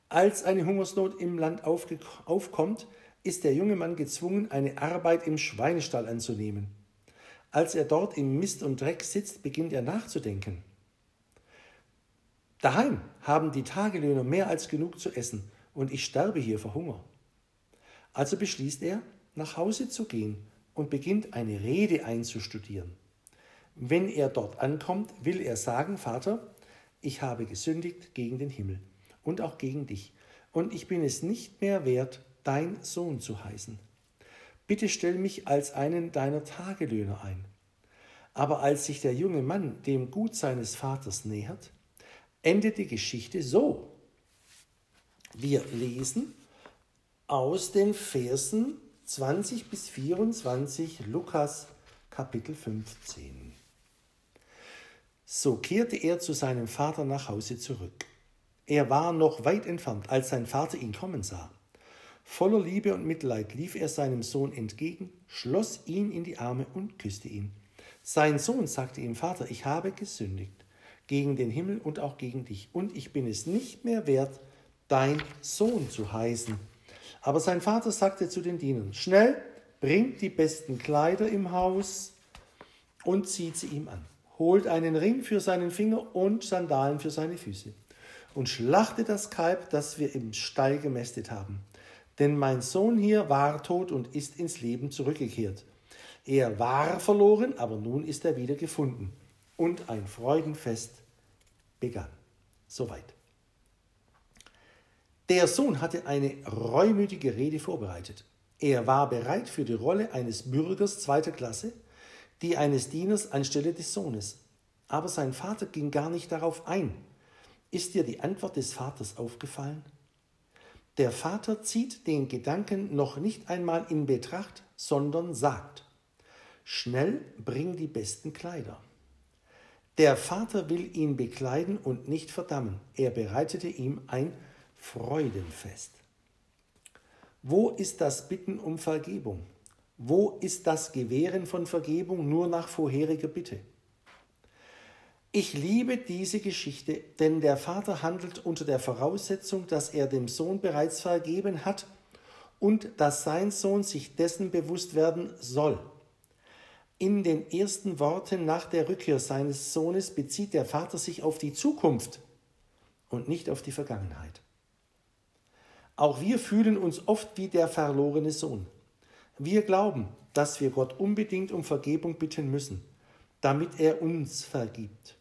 Als eine Hungersnot im Land aufkommt, ist der junge Mann gezwungen, eine Arbeit im Schweinestall anzunehmen. Als er dort im Mist und Dreck sitzt, beginnt er nachzudenken. Daheim haben die Tagelöhner mehr als genug zu essen und ich sterbe hier vor Hunger. Also beschließt er, nach Hause zu gehen und beginnt eine Rede einzustudieren. Wenn er dort ankommt, will er sagen, Vater, ich habe gesündigt gegen den Himmel und auch gegen dich, und ich bin es nicht mehr wert, dein Sohn zu heißen. Bitte stell mich als einen deiner Tagelöhner ein. Aber als sich der junge Mann dem Gut seines Vaters nähert, endet die Geschichte so. Wir lesen aus den Versen 20 bis 24 Lukas Kapitel 15. So kehrte er zu seinem Vater nach Hause zurück. Er war noch weit entfernt, als sein Vater ihn kommen sah. Voller Liebe und Mitleid lief er seinem Sohn entgegen, schloss ihn in die Arme und küsste ihn. Sein Sohn sagte ihm, Vater, ich habe gesündigt gegen den Himmel und auch gegen dich, und ich bin es nicht mehr wert, dein Sohn zu heißen. Aber sein Vater sagte zu den Dienern, schnell, bringt die besten Kleider im Haus und zieht sie ihm an holt einen Ring für seinen Finger und Sandalen für seine Füße und schlachtet das Kalb, das wir im Stall gemästet haben. Denn mein Sohn hier war tot und ist ins Leben zurückgekehrt. Er war verloren, aber nun ist er wieder gefunden. Und ein Freudenfest begann. Soweit. Der Sohn hatte eine reumütige Rede vorbereitet. Er war bereit für die Rolle eines Bürgers zweiter Klasse die eines Dieners anstelle des Sohnes. Aber sein Vater ging gar nicht darauf ein. Ist dir die Antwort des Vaters aufgefallen? Der Vater zieht den Gedanken noch nicht einmal in Betracht, sondern sagt, schnell bring die besten Kleider. Der Vater will ihn bekleiden und nicht verdammen. Er bereitete ihm ein Freudenfest. Wo ist das Bitten um Vergebung? Wo ist das Gewähren von Vergebung nur nach vorheriger Bitte? Ich liebe diese Geschichte, denn der Vater handelt unter der Voraussetzung, dass er dem Sohn bereits vergeben hat und dass sein Sohn sich dessen bewusst werden soll. In den ersten Worten nach der Rückkehr seines Sohnes bezieht der Vater sich auf die Zukunft und nicht auf die Vergangenheit. Auch wir fühlen uns oft wie der verlorene Sohn. Wir glauben, dass wir Gott unbedingt um Vergebung bitten müssen, damit er uns vergibt.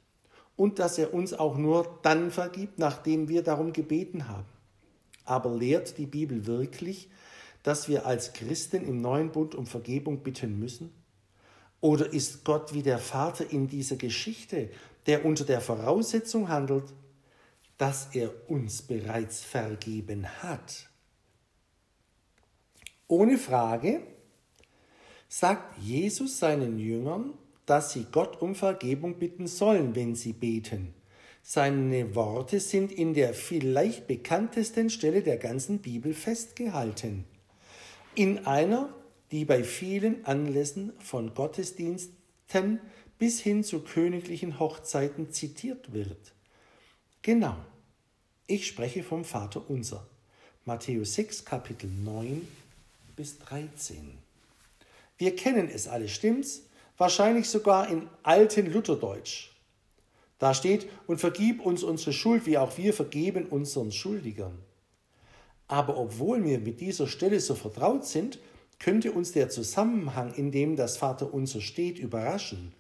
Und dass er uns auch nur dann vergibt, nachdem wir darum gebeten haben. Aber lehrt die Bibel wirklich, dass wir als Christen im neuen Bund um Vergebung bitten müssen? Oder ist Gott wie der Vater in dieser Geschichte, der unter der Voraussetzung handelt, dass er uns bereits vergeben hat? Ohne Frage sagt Jesus seinen Jüngern, dass sie Gott um Vergebung bitten sollen, wenn sie beten. Seine Worte sind in der vielleicht bekanntesten Stelle der ganzen Bibel festgehalten. In einer, die bei vielen Anlässen von Gottesdiensten bis hin zu königlichen Hochzeiten zitiert wird. Genau, ich spreche vom Vater unser. Matthäus 6, Kapitel 9 bis 13. Wir kennen es alle, stimmt's? Wahrscheinlich sogar in alten Lutherdeutsch. Da steht, und vergib uns unsere Schuld, wie auch wir vergeben unseren Schuldigern. Aber obwohl wir mit dieser Stelle so vertraut sind, könnte uns der Zusammenhang, in dem das Vaterunser steht, überraschen,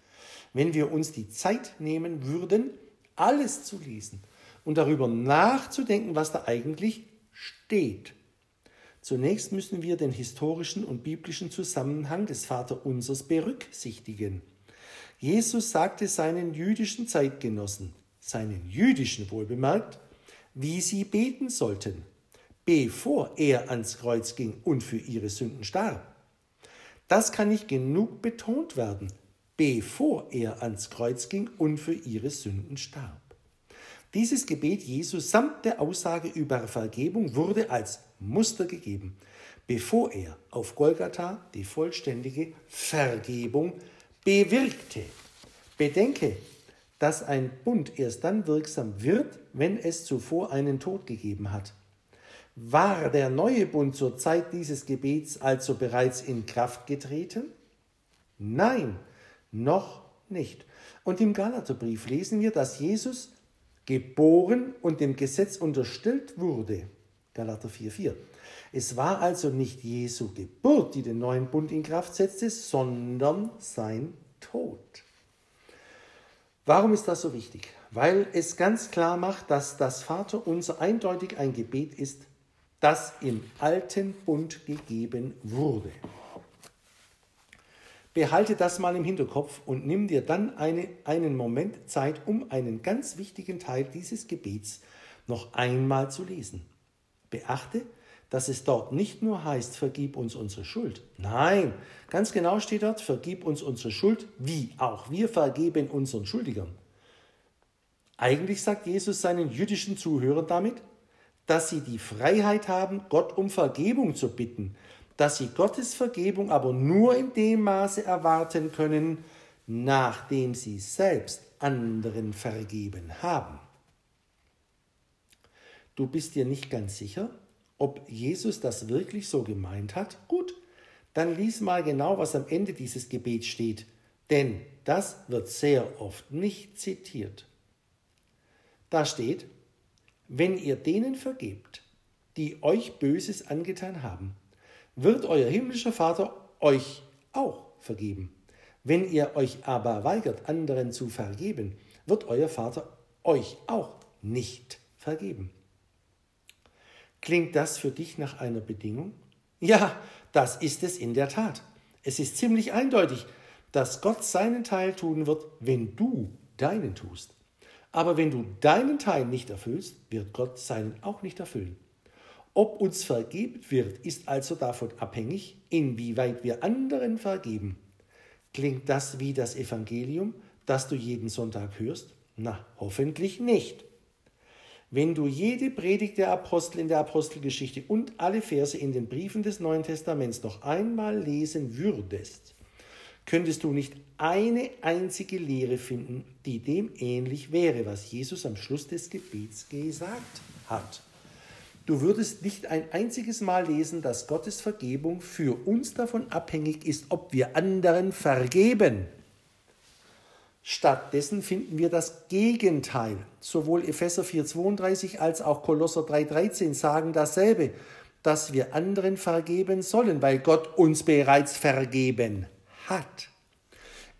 wenn wir uns die Zeit nehmen würden, alles zu lesen und darüber nachzudenken, was da eigentlich steht. Zunächst müssen wir den historischen und biblischen Zusammenhang des Vaterunsers berücksichtigen. Jesus sagte seinen jüdischen Zeitgenossen, seinen jüdischen wohlbemerkt, wie sie beten sollten, bevor er ans Kreuz ging und für ihre Sünden starb. Das kann nicht genug betont werden, bevor er ans Kreuz ging und für ihre Sünden starb. Dieses Gebet Jesus samt der Aussage über Vergebung wurde als Muster gegeben, bevor er auf Golgatha die vollständige Vergebung bewirkte. Bedenke, dass ein Bund erst dann wirksam wird, wenn es zuvor einen Tod gegeben hat. War der neue Bund zur Zeit dieses Gebets also bereits in Kraft getreten? Nein, noch nicht. Und im Galaterbrief lesen wir, dass Jesus geboren und dem Gesetz unterstellt wurde. Galater 4,4. Es war also nicht Jesu Geburt, die den neuen Bund in Kraft setzte, sondern sein Tod. Warum ist das so wichtig? Weil es ganz klar macht, dass das Vaterunser eindeutig ein Gebet ist, das im alten Bund gegeben wurde. Behalte das mal im Hinterkopf und nimm dir dann eine, einen Moment Zeit, um einen ganz wichtigen Teil dieses Gebets noch einmal zu lesen. Beachte, dass es dort nicht nur heißt, vergib uns unsere Schuld. Nein, ganz genau steht dort, vergib uns unsere Schuld, wie auch wir vergeben unseren Schuldigern. Eigentlich sagt Jesus seinen jüdischen Zuhörern damit, dass sie die Freiheit haben, Gott um Vergebung zu bitten, dass sie Gottes Vergebung aber nur in dem Maße erwarten können, nachdem sie selbst anderen vergeben haben. Du bist dir nicht ganz sicher, ob Jesus das wirklich so gemeint hat? Gut, dann lies mal genau, was am Ende dieses Gebets steht, denn das wird sehr oft nicht zitiert. Da steht, wenn ihr denen vergebt, die euch Böses angetan haben, wird euer himmlischer Vater euch auch vergeben. Wenn ihr euch aber weigert, anderen zu vergeben, wird euer Vater euch auch nicht vergeben. Klingt das für dich nach einer Bedingung? Ja, das ist es in der Tat. Es ist ziemlich eindeutig, dass Gott seinen Teil tun wird, wenn du deinen tust. Aber wenn du deinen Teil nicht erfüllst, wird Gott seinen auch nicht erfüllen. Ob uns vergeben wird, ist also davon abhängig, inwieweit wir anderen vergeben. Klingt das wie das Evangelium, das du jeden Sonntag hörst? Na, hoffentlich nicht. Wenn du jede Predigt der Apostel in der Apostelgeschichte und alle Verse in den Briefen des Neuen Testaments noch einmal lesen würdest, könntest du nicht eine einzige Lehre finden, die dem ähnlich wäre, was Jesus am Schluss des Gebets gesagt hat. Du würdest nicht ein einziges Mal lesen, dass Gottes Vergebung für uns davon abhängig ist, ob wir anderen vergeben. Stattdessen finden wir das Gegenteil. Sowohl Epheser 4:32 als auch Kolosser 3:13 sagen dasselbe, dass wir anderen vergeben sollen, weil Gott uns bereits vergeben hat.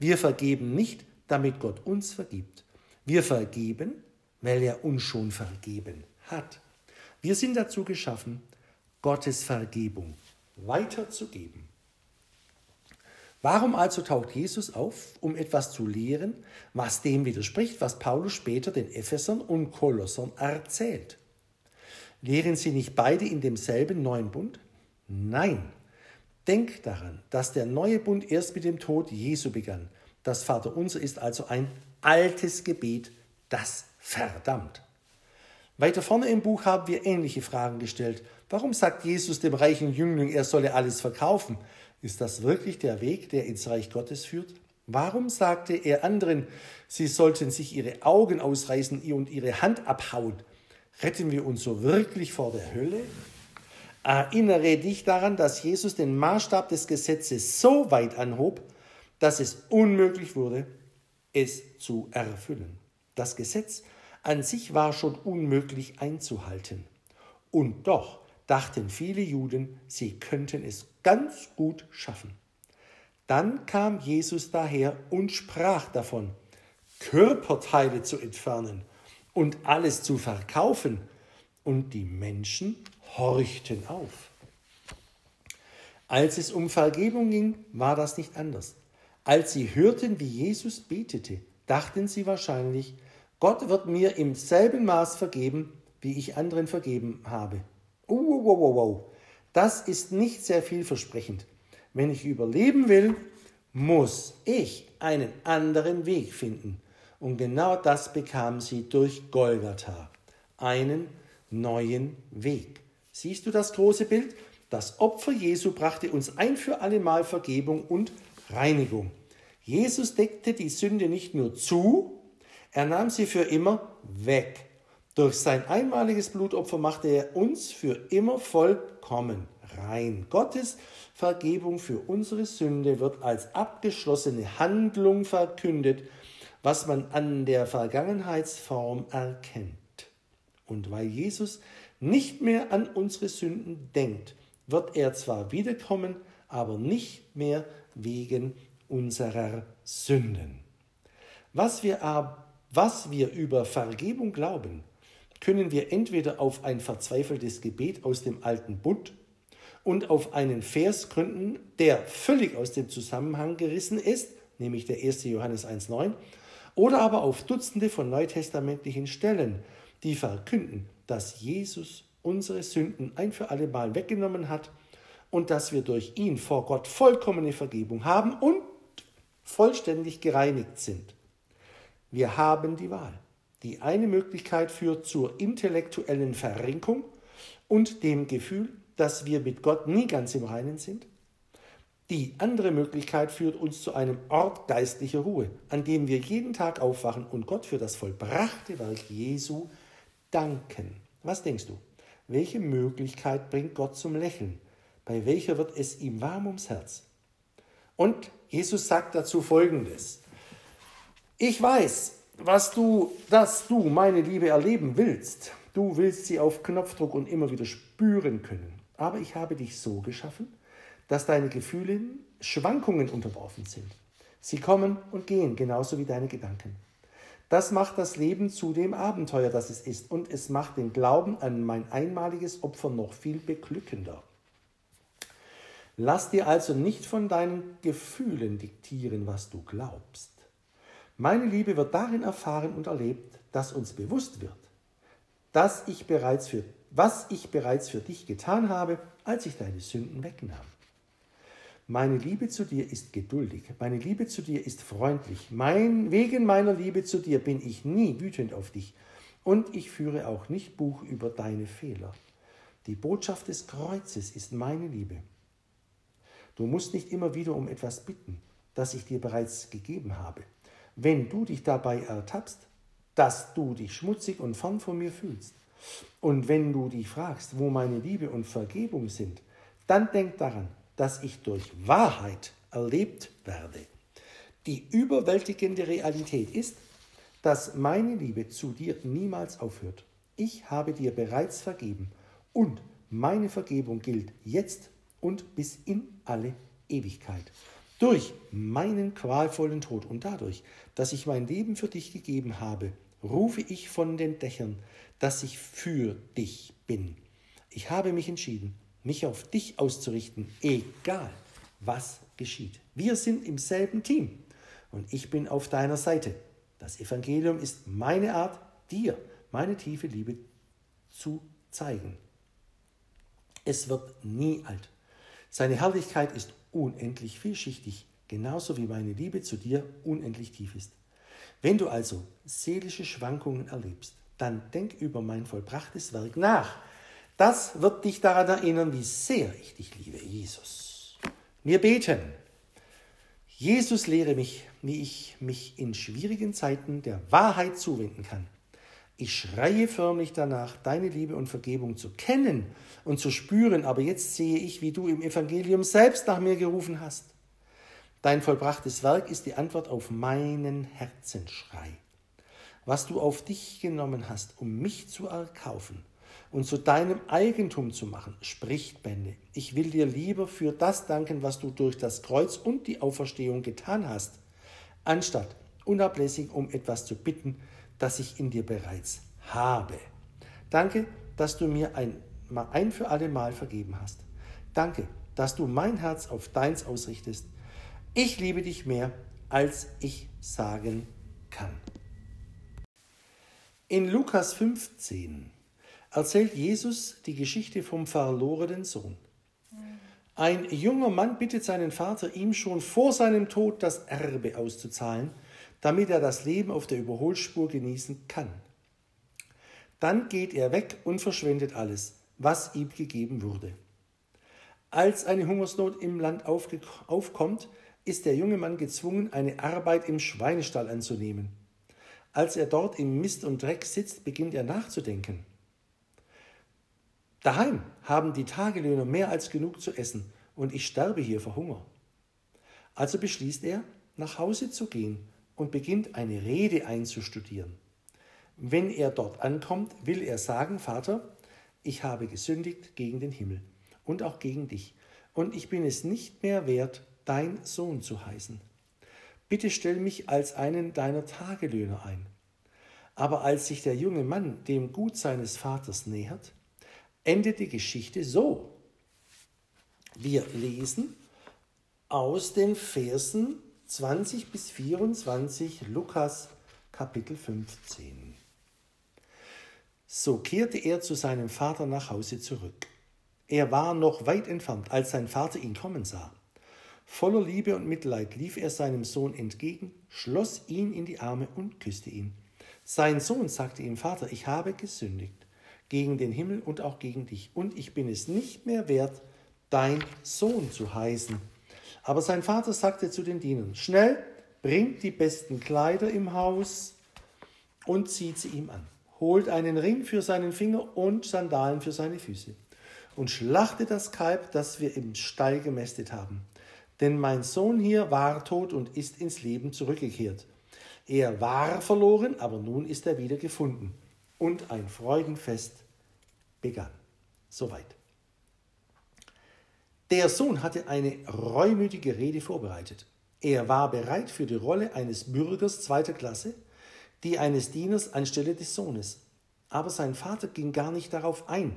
Wir vergeben nicht, damit Gott uns vergibt. Wir vergeben, weil er uns schon vergeben hat. Wir sind dazu geschaffen, Gottes Vergebung weiterzugeben. Warum also taucht Jesus auf, um etwas zu lehren, was dem widerspricht, was Paulus später den Ephesern und Kolossern erzählt? Lehren sie nicht beide in demselben neuen Bund? Nein. Denk daran, dass der neue Bund erst mit dem Tod Jesu begann. Das Vaterunser ist also ein altes Gebet, das verdammt. Weiter vorne im Buch haben wir ähnliche Fragen gestellt. Warum sagt Jesus dem reichen Jüngling, er solle alles verkaufen? Ist das wirklich der Weg, der ins Reich Gottes führt? Warum sagte er anderen, sie sollten sich ihre Augen ausreißen und ihre Hand abhauen? Retten wir uns so wirklich vor der Hölle? Erinnere dich daran, dass Jesus den Maßstab des Gesetzes so weit anhob, dass es unmöglich wurde, es zu erfüllen. Das Gesetz an sich war schon unmöglich einzuhalten. Und doch dachten viele Juden, sie könnten es ganz gut schaffen. Dann kam Jesus daher und sprach davon, Körperteile zu entfernen und alles zu verkaufen, und die Menschen horchten auf. Als es um Vergebung ging, war das nicht anders. Als sie hörten, wie Jesus betete, dachten sie wahrscheinlich, Gott wird mir im selben Maß vergeben, wie ich anderen vergeben habe. Oh, wow, wow, wow. Das ist nicht sehr vielversprechend. Wenn ich überleben will, muss ich einen anderen Weg finden. Und genau das bekam sie durch Golgatha, einen neuen Weg. Siehst du das große Bild? Das Opfer Jesu brachte uns ein für allemal Vergebung und Reinigung. Jesus deckte die Sünde nicht nur zu, er nahm sie für immer weg. Durch sein einmaliges Blutopfer machte er uns für immer vollkommen rein. Gottes Vergebung für unsere Sünde wird als abgeschlossene Handlung verkündet, was man an der Vergangenheitsform erkennt. Und weil Jesus nicht mehr an unsere Sünden denkt, wird er zwar wiederkommen, aber nicht mehr wegen unserer Sünden. Was wir, was wir über Vergebung glauben, können wir entweder auf ein verzweifeltes Gebet aus dem alten Bund und auf einen Vers gründen, der völlig aus dem Zusammenhang gerissen ist, nämlich der 1. Johannes 1.9, oder aber auf Dutzende von neutestamentlichen Stellen, die verkünden, dass Jesus unsere Sünden ein für alle Mal weggenommen hat und dass wir durch ihn vor Gott vollkommene Vergebung haben und vollständig gereinigt sind. Wir haben die Wahl. Die eine Möglichkeit führt zur intellektuellen Verrenkung und dem Gefühl, dass wir mit Gott nie ganz im Reinen sind. Die andere Möglichkeit führt uns zu einem Ort geistlicher Ruhe, an dem wir jeden Tag aufwachen und Gott für das vollbrachte Werk Jesu danken. Was denkst du? Welche Möglichkeit bringt Gott zum Lächeln? Bei welcher wird es ihm warm ums Herz? Und Jesus sagt dazu Folgendes. Ich weiß, was du, dass du meine Liebe erleben willst. Du willst sie auf Knopfdruck und immer wieder spüren können. Aber ich habe dich so geschaffen, dass deine Gefühle Schwankungen unterworfen sind. Sie kommen und gehen, genauso wie deine Gedanken. Das macht das Leben zu dem Abenteuer, das es ist, und es macht den Glauben an mein einmaliges Opfer noch viel beglückender. Lass dir also nicht von deinen Gefühlen diktieren, was du glaubst. Meine Liebe wird darin erfahren und erlebt, dass uns bewusst wird, dass ich bereits für, was ich bereits für dich getan habe, als ich deine Sünden wegnahm. Meine Liebe zu dir ist geduldig, meine Liebe zu dir ist freundlich, mein, wegen meiner Liebe zu dir bin ich nie wütend auf dich und ich führe auch nicht Buch über deine Fehler. Die Botschaft des Kreuzes ist meine Liebe. Du musst nicht immer wieder um etwas bitten, das ich dir bereits gegeben habe. Wenn du dich dabei ertappst, dass du dich schmutzig und fern von mir fühlst, und wenn du dich fragst, wo meine Liebe und Vergebung sind, dann denk daran, dass ich durch Wahrheit erlebt werde. Die überwältigende Realität ist, dass meine Liebe zu dir niemals aufhört. Ich habe dir bereits vergeben und meine Vergebung gilt jetzt und bis in alle Ewigkeit. Durch meinen qualvollen Tod und dadurch, dass ich mein Leben für dich gegeben habe, rufe ich von den Dächern, dass ich für dich bin. Ich habe mich entschieden, mich auf dich auszurichten, egal was geschieht. Wir sind im selben Team und ich bin auf deiner Seite. Das Evangelium ist meine Art, dir meine tiefe Liebe zu zeigen. Es wird nie alt. Seine Herrlichkeit ist unendlich vielschichtig, genauso wie meine Liebe zu dir unendlich tief ist. Wenn du also seelische Schwankungen erlebst, dann denk über mein vollbrachtes Werk nach. Das wird dich daran erinnern, wie sehr ich dich liebe, Jesus. Wir beten. Jesus lehre mich, wie ich mich in schwierigen Zeiten der Wahrheit zuwenden kann. Ich schreie förmlich danach, deine Liebe und Vergebung zu kennen und zu spüren, aber jetzt sehe ich, wie du im Evangelium selbst nach mir gerufen hast. Dein vollbrachtes Werk ist die Antwort auf meinen Herzensschrei. Was du auf dich genommen hast, um mich zu erkaufen und zu deinem Eigentum zu machen, spricht Bände. Ich will dir lieber für das danken, was du durch das Kreuz und die Auferstehung getan hast, anstatt unablässig um etwas zu bitten, das ich in dir bereits habe. Danke, dass du mir ein, ein für alle Mal vergeben hast. Danke, dass du mein Herz auf deins ausrichtest. Ich liebe dich mehr, als ich sagen kann. In Lukas 15 erzählt Jesus die Geschichte vom verlorenen Sohn. Ein junger Mann bittet seinen Vater, ihm schon vor seinem Tod das Erbe auszuzahlen, damit er das Leben auf der Überholspur genießen kann. Dann geht er weg und verschwendet alles, was ihm gegeben wurde. Als eine Hungersnot im Land aufkommt, ist der junge Mann gezwungen, eine Arbeit im Schweinestall anzunehmen. Als er dort im Mist und Dreck sitzt, beginnt er nachzudenken. Daheim haben die Tagelöhner mehr als genug zu essen und ich sterbe hier vor Hunger. Also beschließt er, nach Hause zu gehen und beginnt eine Rede einzustudieren. Wenn er dort ankommt, will er sagen, Vater, ich habe gesündigt gegen den Himmel und auch gegen dich, und ich bin es nicht mehr wert, dein Sohn zu heißen. Bitte stell mich als einen deiner Tagelöhner ein. Aber als sich der junge Mann dem Gut seines Vaters nähert, endet die Geschichte so. Wir lesen aus den Versen 20 bis 24 Lukas Kapitel 15. So kehrte er zu seinem Vater nach Hause zurück. Er war noch weit entfernt, als sein Vater ihn kommen sah. Voller Liebe und Mitleid lief er seinem Sohn entgegen, schloss ihn in die Arme und küsste ihn. Sein Sohn sagte ihm, Vater, ich habe gesündigt gegen den Himmel und auch gegen dich, und ich bin es nicht mehr wert, dein Sohn zu heißen. Aber sein Vater sagte zu den Dienern, schnell, bringt die besten Kleider im Haus und zieht sie ihm an. Holt einen Ring für seinen Finger und Sandalen für seine Füße. Und schlachtet das Kalb, das wir im Stall gemästet haben. Denn mein Sohn hier war tot und ist ins Leben zurückgekehrt. Er war verloren, aber nun ist er wieder gefunden. Und ein Freudenfest begann. Soweit. Der Sohn hatte eine reumütige Rede vorbereitet. Er war bereit für die Rolle eines Bürgers zweiter Klasse, die eines Dieners anstelle des Sohnes. Aber sein Vater ging gar nicht darauf ein.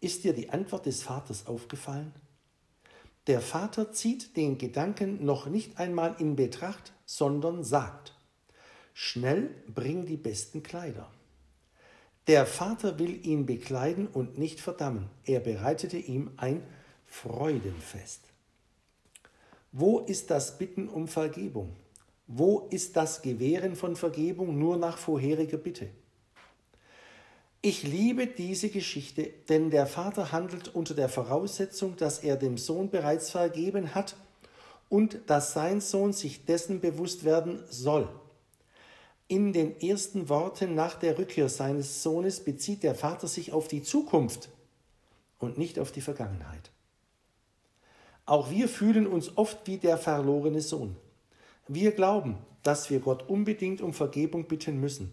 Ist dir die Antwort des Vaters aufgefallen? Der Vater zieht den Gedanken noch nicht einmal in Betracht, sondern sagt, schnell bring die besten Kleider. Der Vater will ihn bekleiden und nicht verdammen. Er bereitete ihm ein Freudenfest. Wo ist das Bitten um Vergebung? Wo ist das Gewähren von Vergebung nur nach vorheriger Bitte? Ich liebe diese Geschichte, denn der Vater handelt unter der Voraussetzung, dass er dem Sohn bereits vergeben hat und dass sein Sohn sich dessen bewusst werden soll. In den ersten Worten nach der Rückkehr seines Sohnes bezieht der Vater sich auf die Zukunft und nicht auf die Vergangenheit. Auch wir fühlen uns oft wie der verlorene Sohn. Wir glauben, dass wir Gott unbedingt um Vergebung bitten müssen,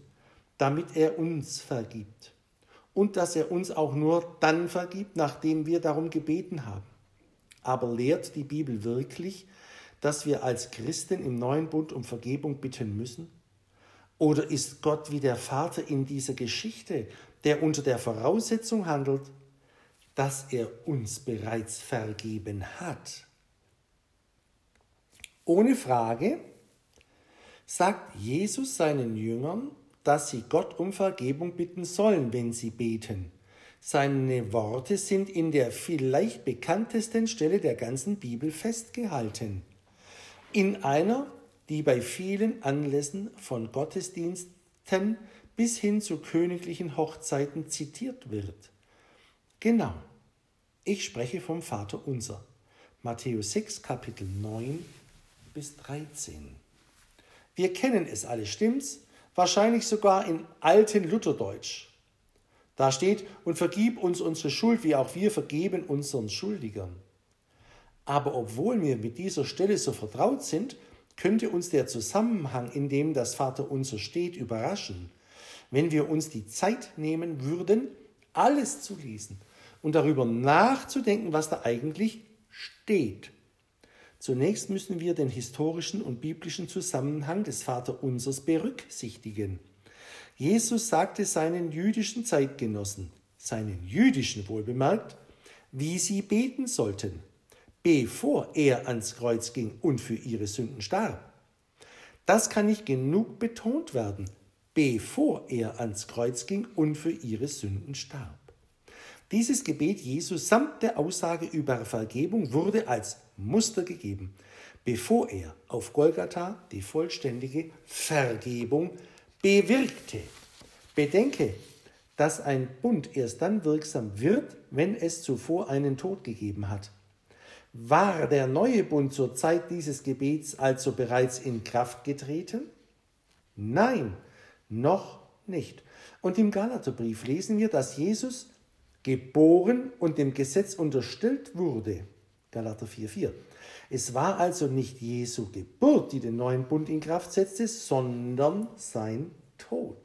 damit er uns vergibt. Und dass er uns auch nur dann vergibt, nachdem wir darum gebeten haben. Aber lehrt die Bibel wirklich, dass wir als Christen im neuen Bund um Vergebung bitten müssen? Oder ist Gott wie der Vater in dieser Geschichte, der unter der Voraussetzung handelt, dass er uns bereits vergeben hat. Ohne Frage sagt Jesus seinen Jüngern, dass sie Gott um Vergebung bitten sollen, wenn sie beten. Seine Worte sind in der vielleicht bekanntesten Stelle der ganzen Bibel festgehalten. In einer, die bei vielen Anlässen von Gottesdiensten bis hin zu königlichen Hochzeiten zitiert wird. Genau, ich spreche vom Vater unser. Matthäus 6, Kapitel 9 bis 13. Wir kennen es alle, stimmt's? Wahrscheinlich sogar in alten Lutherdeutsch. Da steht, und vergib uns unsere Schuld, wie auch wir vergeben unseren Schuldigern. Aber obwohl wir mit dieser Stelle so vertraut sind, könnte uns der Zusammenhang, in dem das Vaterunser steht, überraschen, wenn wir uns die Zeit nehmen würden, alles zu lesen und darüber nachzudenken, was da eigentlich steht. Zunächst müssen wir den historischen und biblischen Zusammenhang des Vaterunsers berücksichtigen. Jesus sagte seinen jüdischen Zeitgenossen, seinen jüdischen wohlbemerkt, wie sie beten sollten, bevor er ans Kreuz ging und für ihre Sünden starb. Das kann nicht genug betont werden, bevor er ans Kreuz ging und für ihre Sünden starb. Dieses Gebet Jesus samt der Aussage über Vergebung wurde als Muster gegeben, bevor er auf Golgatha die vollständige Vergebung bewirkte. Bedenke, dass ein Bund erst dann wirksam wird, wenn es zuvor einen Tod gegeben hat. War der neue Bund zur Zeit dieses Gebets also bereits in Kraft getreten? Nein, noch nicht. Und im Galaterbrief lesen wir, dass Jesus geboren und dem Gesetz unterstellt wurde. Galater 4,4. Es war also nicht Jesu Geburt, die den neuen Bund in Kraft setzte, sondern sein Tod.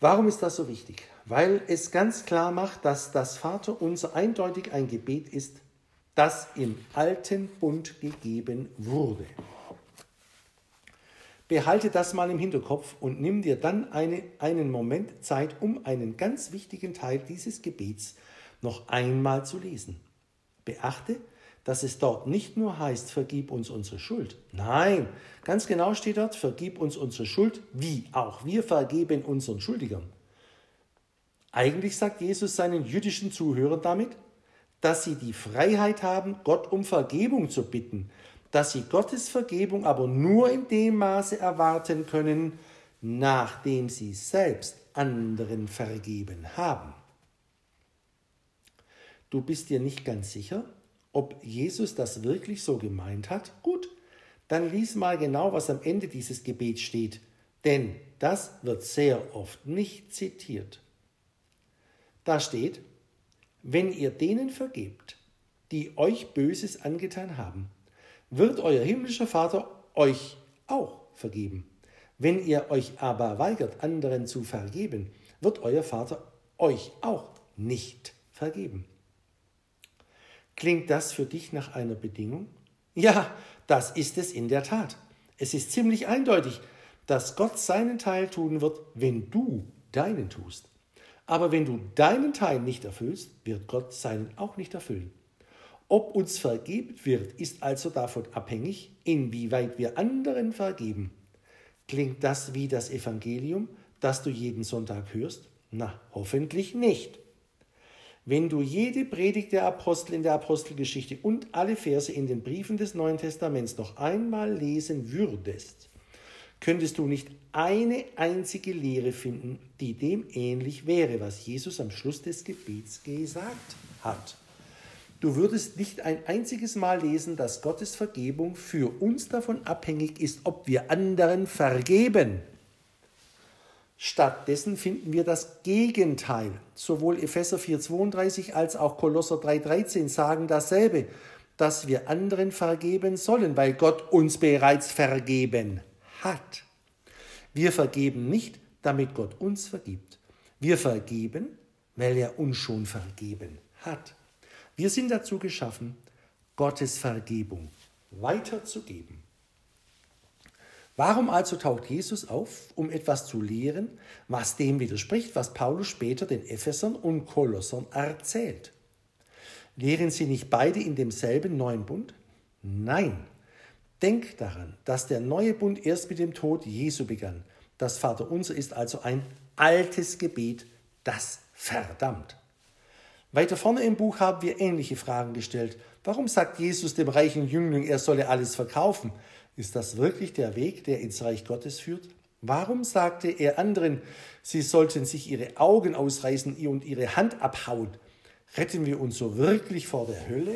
Warum ist das so wichtig? Weil es ganz klar macht, dass das Vaterunser eindeutig ein Gebet ist, das im alten Bund gegeben wurde. Behalte das mal im Hinterkopf und nimm dir dann eine, einen Moment Zeit, um einen ganz wichtigen Teil dieses Gebets noch einmal zu lesen. Beachte, dass es dort nicht nur heißt, vergib uns unsere Schuld. Nein, ganz genau steht dort, vergib uns unsere Schuld, wie auch wir vergeben unseren Schuldigern. Eigentlich sagt Jesus seinen jüdischen Zuhörern damit, dass sie die Freiheit haben, Gott um Vergebung zu bitten, dass sie Gottes Vergebung aber nur in dem Maße erwarten können, nachdem sie selbst anderen vergeben haben. Du bist dir nicht ganz sicher, ob Jesus das wirklich so gemeint hat? Gut, dann lies mal genau, was am Ende dieses Gebets steht, denn das wird sehr oft nicht zitiert. Da steht, wenn ihr denen vergebt, die euch Böses angetan haben, wird euer himmlischer Vater euch auch vergeben. Wenn ihr euch aber weigert, anderen zu vergeben, wird euer Vater euch auch nicht vergeben. Klingt das für dich nach einer Bedingung? Ja, das ist es in der Tat. Es ist ziemlich eindeutig, dass Gott seinen Teil tun wird, wenn du deinen tust. Aber wenn du deinen Teil nicht erfüllst, wird Gott seinen auch nicht erfüllen. Ob uns vergeben wird, ist also davon abhängig, inwieweit wir anderen vergeben. Klingt das wie das Evangelium, das du jeden Sonntag hörst? Na, hoffentlich nicht. Wenn du jede Predigt der Apostel in der Apostelgeschichte und alle Verse in den Briefen des Neuen Testaments noch einmal lesen würdest, könntest du nicht eine einzige Lehre finden, die dem ähnlich wäre, was Jesus am Schluss des Gebets gesagt hat. Du würdest nicht ein einziges Mal lesen, dass Gottes Vergebung für uns davon abhängig ist, ob wir anderen vergeben. Stattdessen finden wir das Gegenteil. Sowohl Epheser 4,32 als auch Kolosser 3,13 sagen dasselbe, dass wir anderen vergeben sollen, weil Gott uns bereits vergeben hat. Wir vergeben nicht, damit Gott uns vergibt. Wir vergeben, weil er uns schon vergeben hat. Wir sind dazu geschaffen, Gottes Vergebung weiterzugeben. Warum also taucht Jesus auf, um etwas zu lehren, was dem widerspricht, was Paulus später den Ephesern und Kolossern erzählt? Lehren sie nicht beide in demselben neuen Bund? Nein. Denk daran, dass der neue Bund erst mit dem Tod Jesu begann. Das Vaterunser ist also ein altes Gebet, das verdammt. Weiter vorne im Buch haben wir ähnliche Fragen gestellt. Warum sagt Jesus dem reichen Jüngling, er solle alles verkaufen? Ist das wirklich der Weg, der ins Reich Gottes führt? Warum sagte er anderen, sie sollten sich ihre Augen ausreißen und ihre Hand abhauen? Retten wir uns so wirklich vor der Hölle?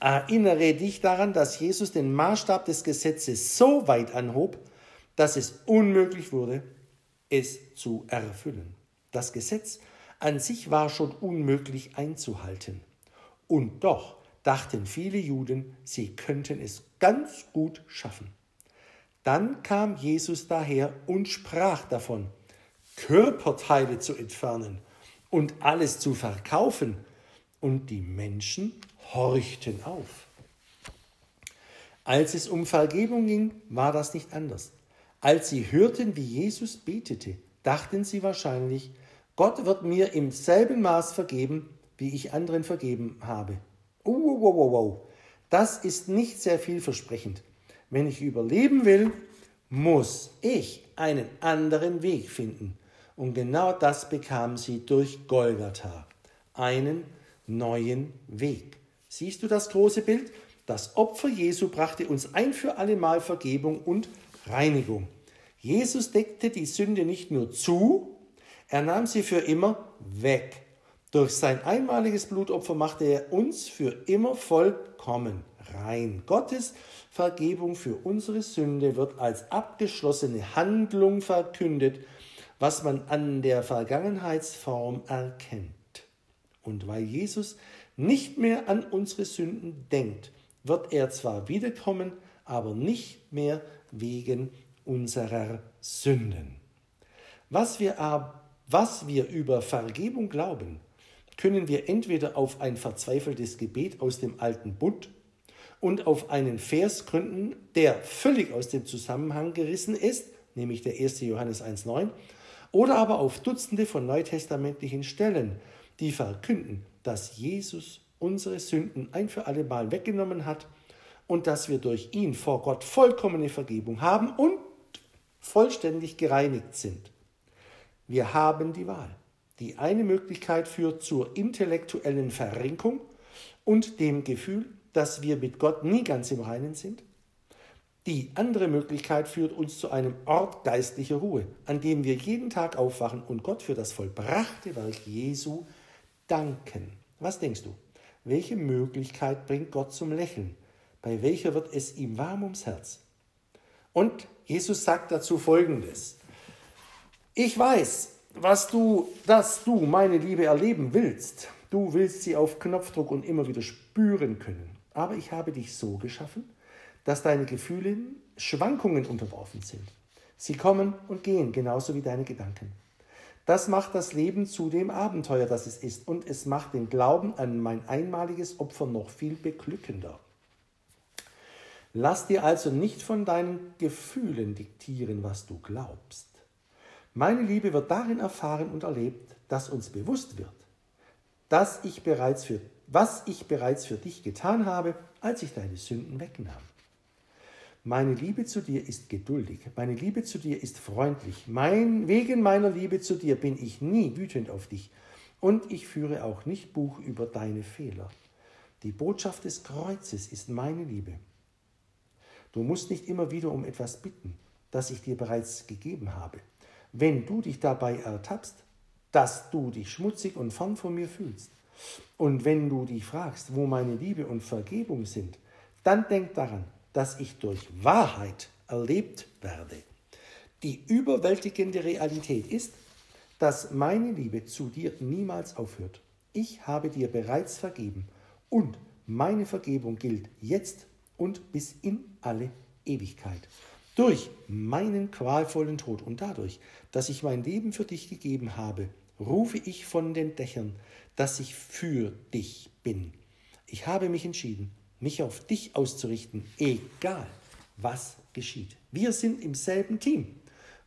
Erinnere dich daran, dass Jesus den Maßstab des Gesetzes so weit anhob, dass es unmöglich wurde, es zu erfüllen. Das Gesetz an sich war schon unmöglich einzuhalten. Und doch dachten viele Juden, sie könnten es ganz gut schaffen. Dann kam Jesus daher und sprach davon, Körperteile zu entfernen und alles zu verkaufen, und die Menschen horchten auf. Als es um Vergebung ging, war das nicht anders. Als sie hörten, wie Jesus betete, dachten sie wahrscheinlich, Gott wird mir im selben Maß vergeben, wie ich anderen vergeben habe. Oh, wow, wow, wow. Das ist nicht sehr vielversprechend. Wenn ich überleben will, muss ich einen anderen Weg finden. Und genau das bekamen sie durch Golgatha, einen neuen Weg. Siehst du das große Bild? Das Opfer Jesu brachte uns ein für allemal Vergebung und Reinigung. Jesus deckte die Sünde nicht nur zu, er nahm sie für immer weg. Durch sein einmaliges Blutopfer machte er uns für immer vollkommen rein. Gottes Vergebung für unsere Sünde wird als abgeschlossene Handlung verkündet, was man an der Vergangenheitsform erkennt. Und weil Jesus nicht mehr an unsere Sünden denkt, wird er zwar wiederkommen, aber nicht mehr wegen unserer Sünden. Was wir, was wir über Vergebung glauben, können wir entweder auf ein verzweifeltes Gebet aus dem alten Bund und auf einen Vers gründen, der völlig aus dem Zusammenhang gerissen ist, nämlich der 1. Johannes 1.9, oder aber auf Dutzende von neutestamentlichen Stellen, die verkünden, dass Jesus unsere Sünden ein für alle Mal weggenommen hat und dass wir durch ihn vor Gott vollkommene Vergebung haben und vollständig gereinigt sind. Wir haben die Wahl. Die eine Möglichkeit führt zur intellektuellen Verrenkung und dem Gefühl, dass wir mit Gott nie ganz im Reinen sind. Die andere Möglichkeit führt uns zu einem Ort geistlicher Ruhe, an dem wir jeden Tag aufwachen und Gott für das vollbrachte Werk Jesu danken. Was denkst du? Welche Möglichkeit bringt Gott zum Lächeln? Bei welcher wird es ihm warm ums Herz? Und Jesus sagt dazu Folgendes. Ich weiß, was du, dass du meine Liebe erleben willst. Du willst sie auf Knopfdruck und immer wieder spüren können. Aber ich habe dich so geschaffen, dass deine Gefühle Schwankungen unterworfen sind. Sie kommen und gehen, genauso wie deine Gedanken. Das macht das Leben zu dem Abenteuer, das es ist, und es macht den Glauben an mein einmaliges Opfer noch viel beglückender. Lass dir also nicht von deinen Gefühlen diktieren, was du glaubst. Meine Liebe wird darin erfahren und erlebt, dass uns bewusst wird, dass ich bereits für, was ich bereits für dich getan habe, als ich deine Sünden wegnahm. Meine Liebe zu dir ist geduldig, meine Liebe zu dir ist freundlich. Mein, wegen meiner Liebe zu dir bin ich nie wütend auf dich und ich führe auch nicht Buch über deine Fehler. Die Botschaft des Kreuzes ist meine Liebe. Du musst nicht immer wieder um etwas bitten, das ich dir bereits gegeben habe. Wenn du dich dabei ertappst, dass du dich schmutzig und fern von mir fühlst, und wenn du dich fragst, wo meine Liebe und Vergebung sind, dann denk daran, dass ich durch Wahrheit erlebt werde. Die überwältigende Realität ist, dass meine Liebe zu dir niemals aufhört. Ich habe dir bereits vergeben und meine Vergebung gilt jetzt und bis in alle Ewigkeit. Durch meinen qualvollen Tod und dadurch, dass ich mein Leben für dich gegeben habe, rufe ich von den Dächern, dass ich für dich bin. Ich habe mich entschieden, mich auf dich auszurichten, egal was geschieht. Wir sind im selben Team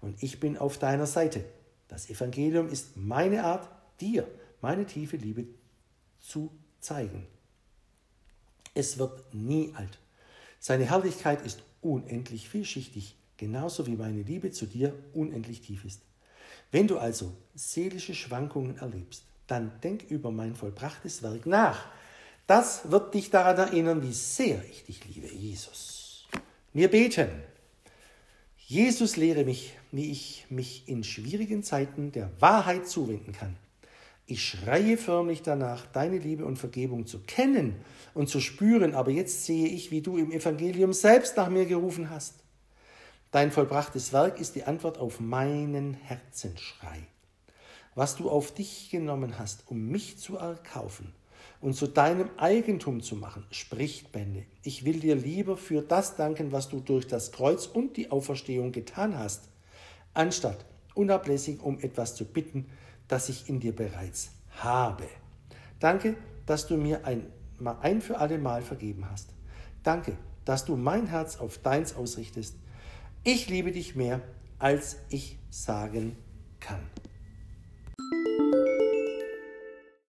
und ich bin auf deiner Seite. Das Evangelium ist meine Art, dir meine tiefe Liebe zu zeigen. Es wird nie alt. Seine Herrlichkeit ist unendlich vielschichtig, genauso wie meine Liebe zu dir unendlich tief ist. Wenn du also seelische Schwankungen erlebst, dann denk über mein vollbrachtes Werk nach. Das wird dich daran erinnern, wie sehr ich dich liebe, Jesus. Wir beten. Jesus lehre mich, wie ich mich in schwierigen Zeiten der Wahrheit zuwenden kann. Ich schreie förmlich danach, deine Liebe und Vergebung zu kennen und zu spüren, aber jetzt sehe ich, wie du im Evangelium selbst nach mir gerufen hast. Dein vollbrachtes Werk ist die Antwort auf meinen Herzensschrei. Was du auf dich genommen hast, um mich zu erkaufen und zu deinem Eigentum zu machen, spricht Bände. Ich will dir lieber für das danken, was du durch das Kreuz und die Auferstehung getan hast, anstatt unablässig um etwas zu bitten, das ich in dir bereits habe. Danke, dass du mir ein, ein für alle Mal vergeben hast. Danke, dass du mein Herz auf deins ausrichtest. Ich liebe dich mehr, als ich sagen kann.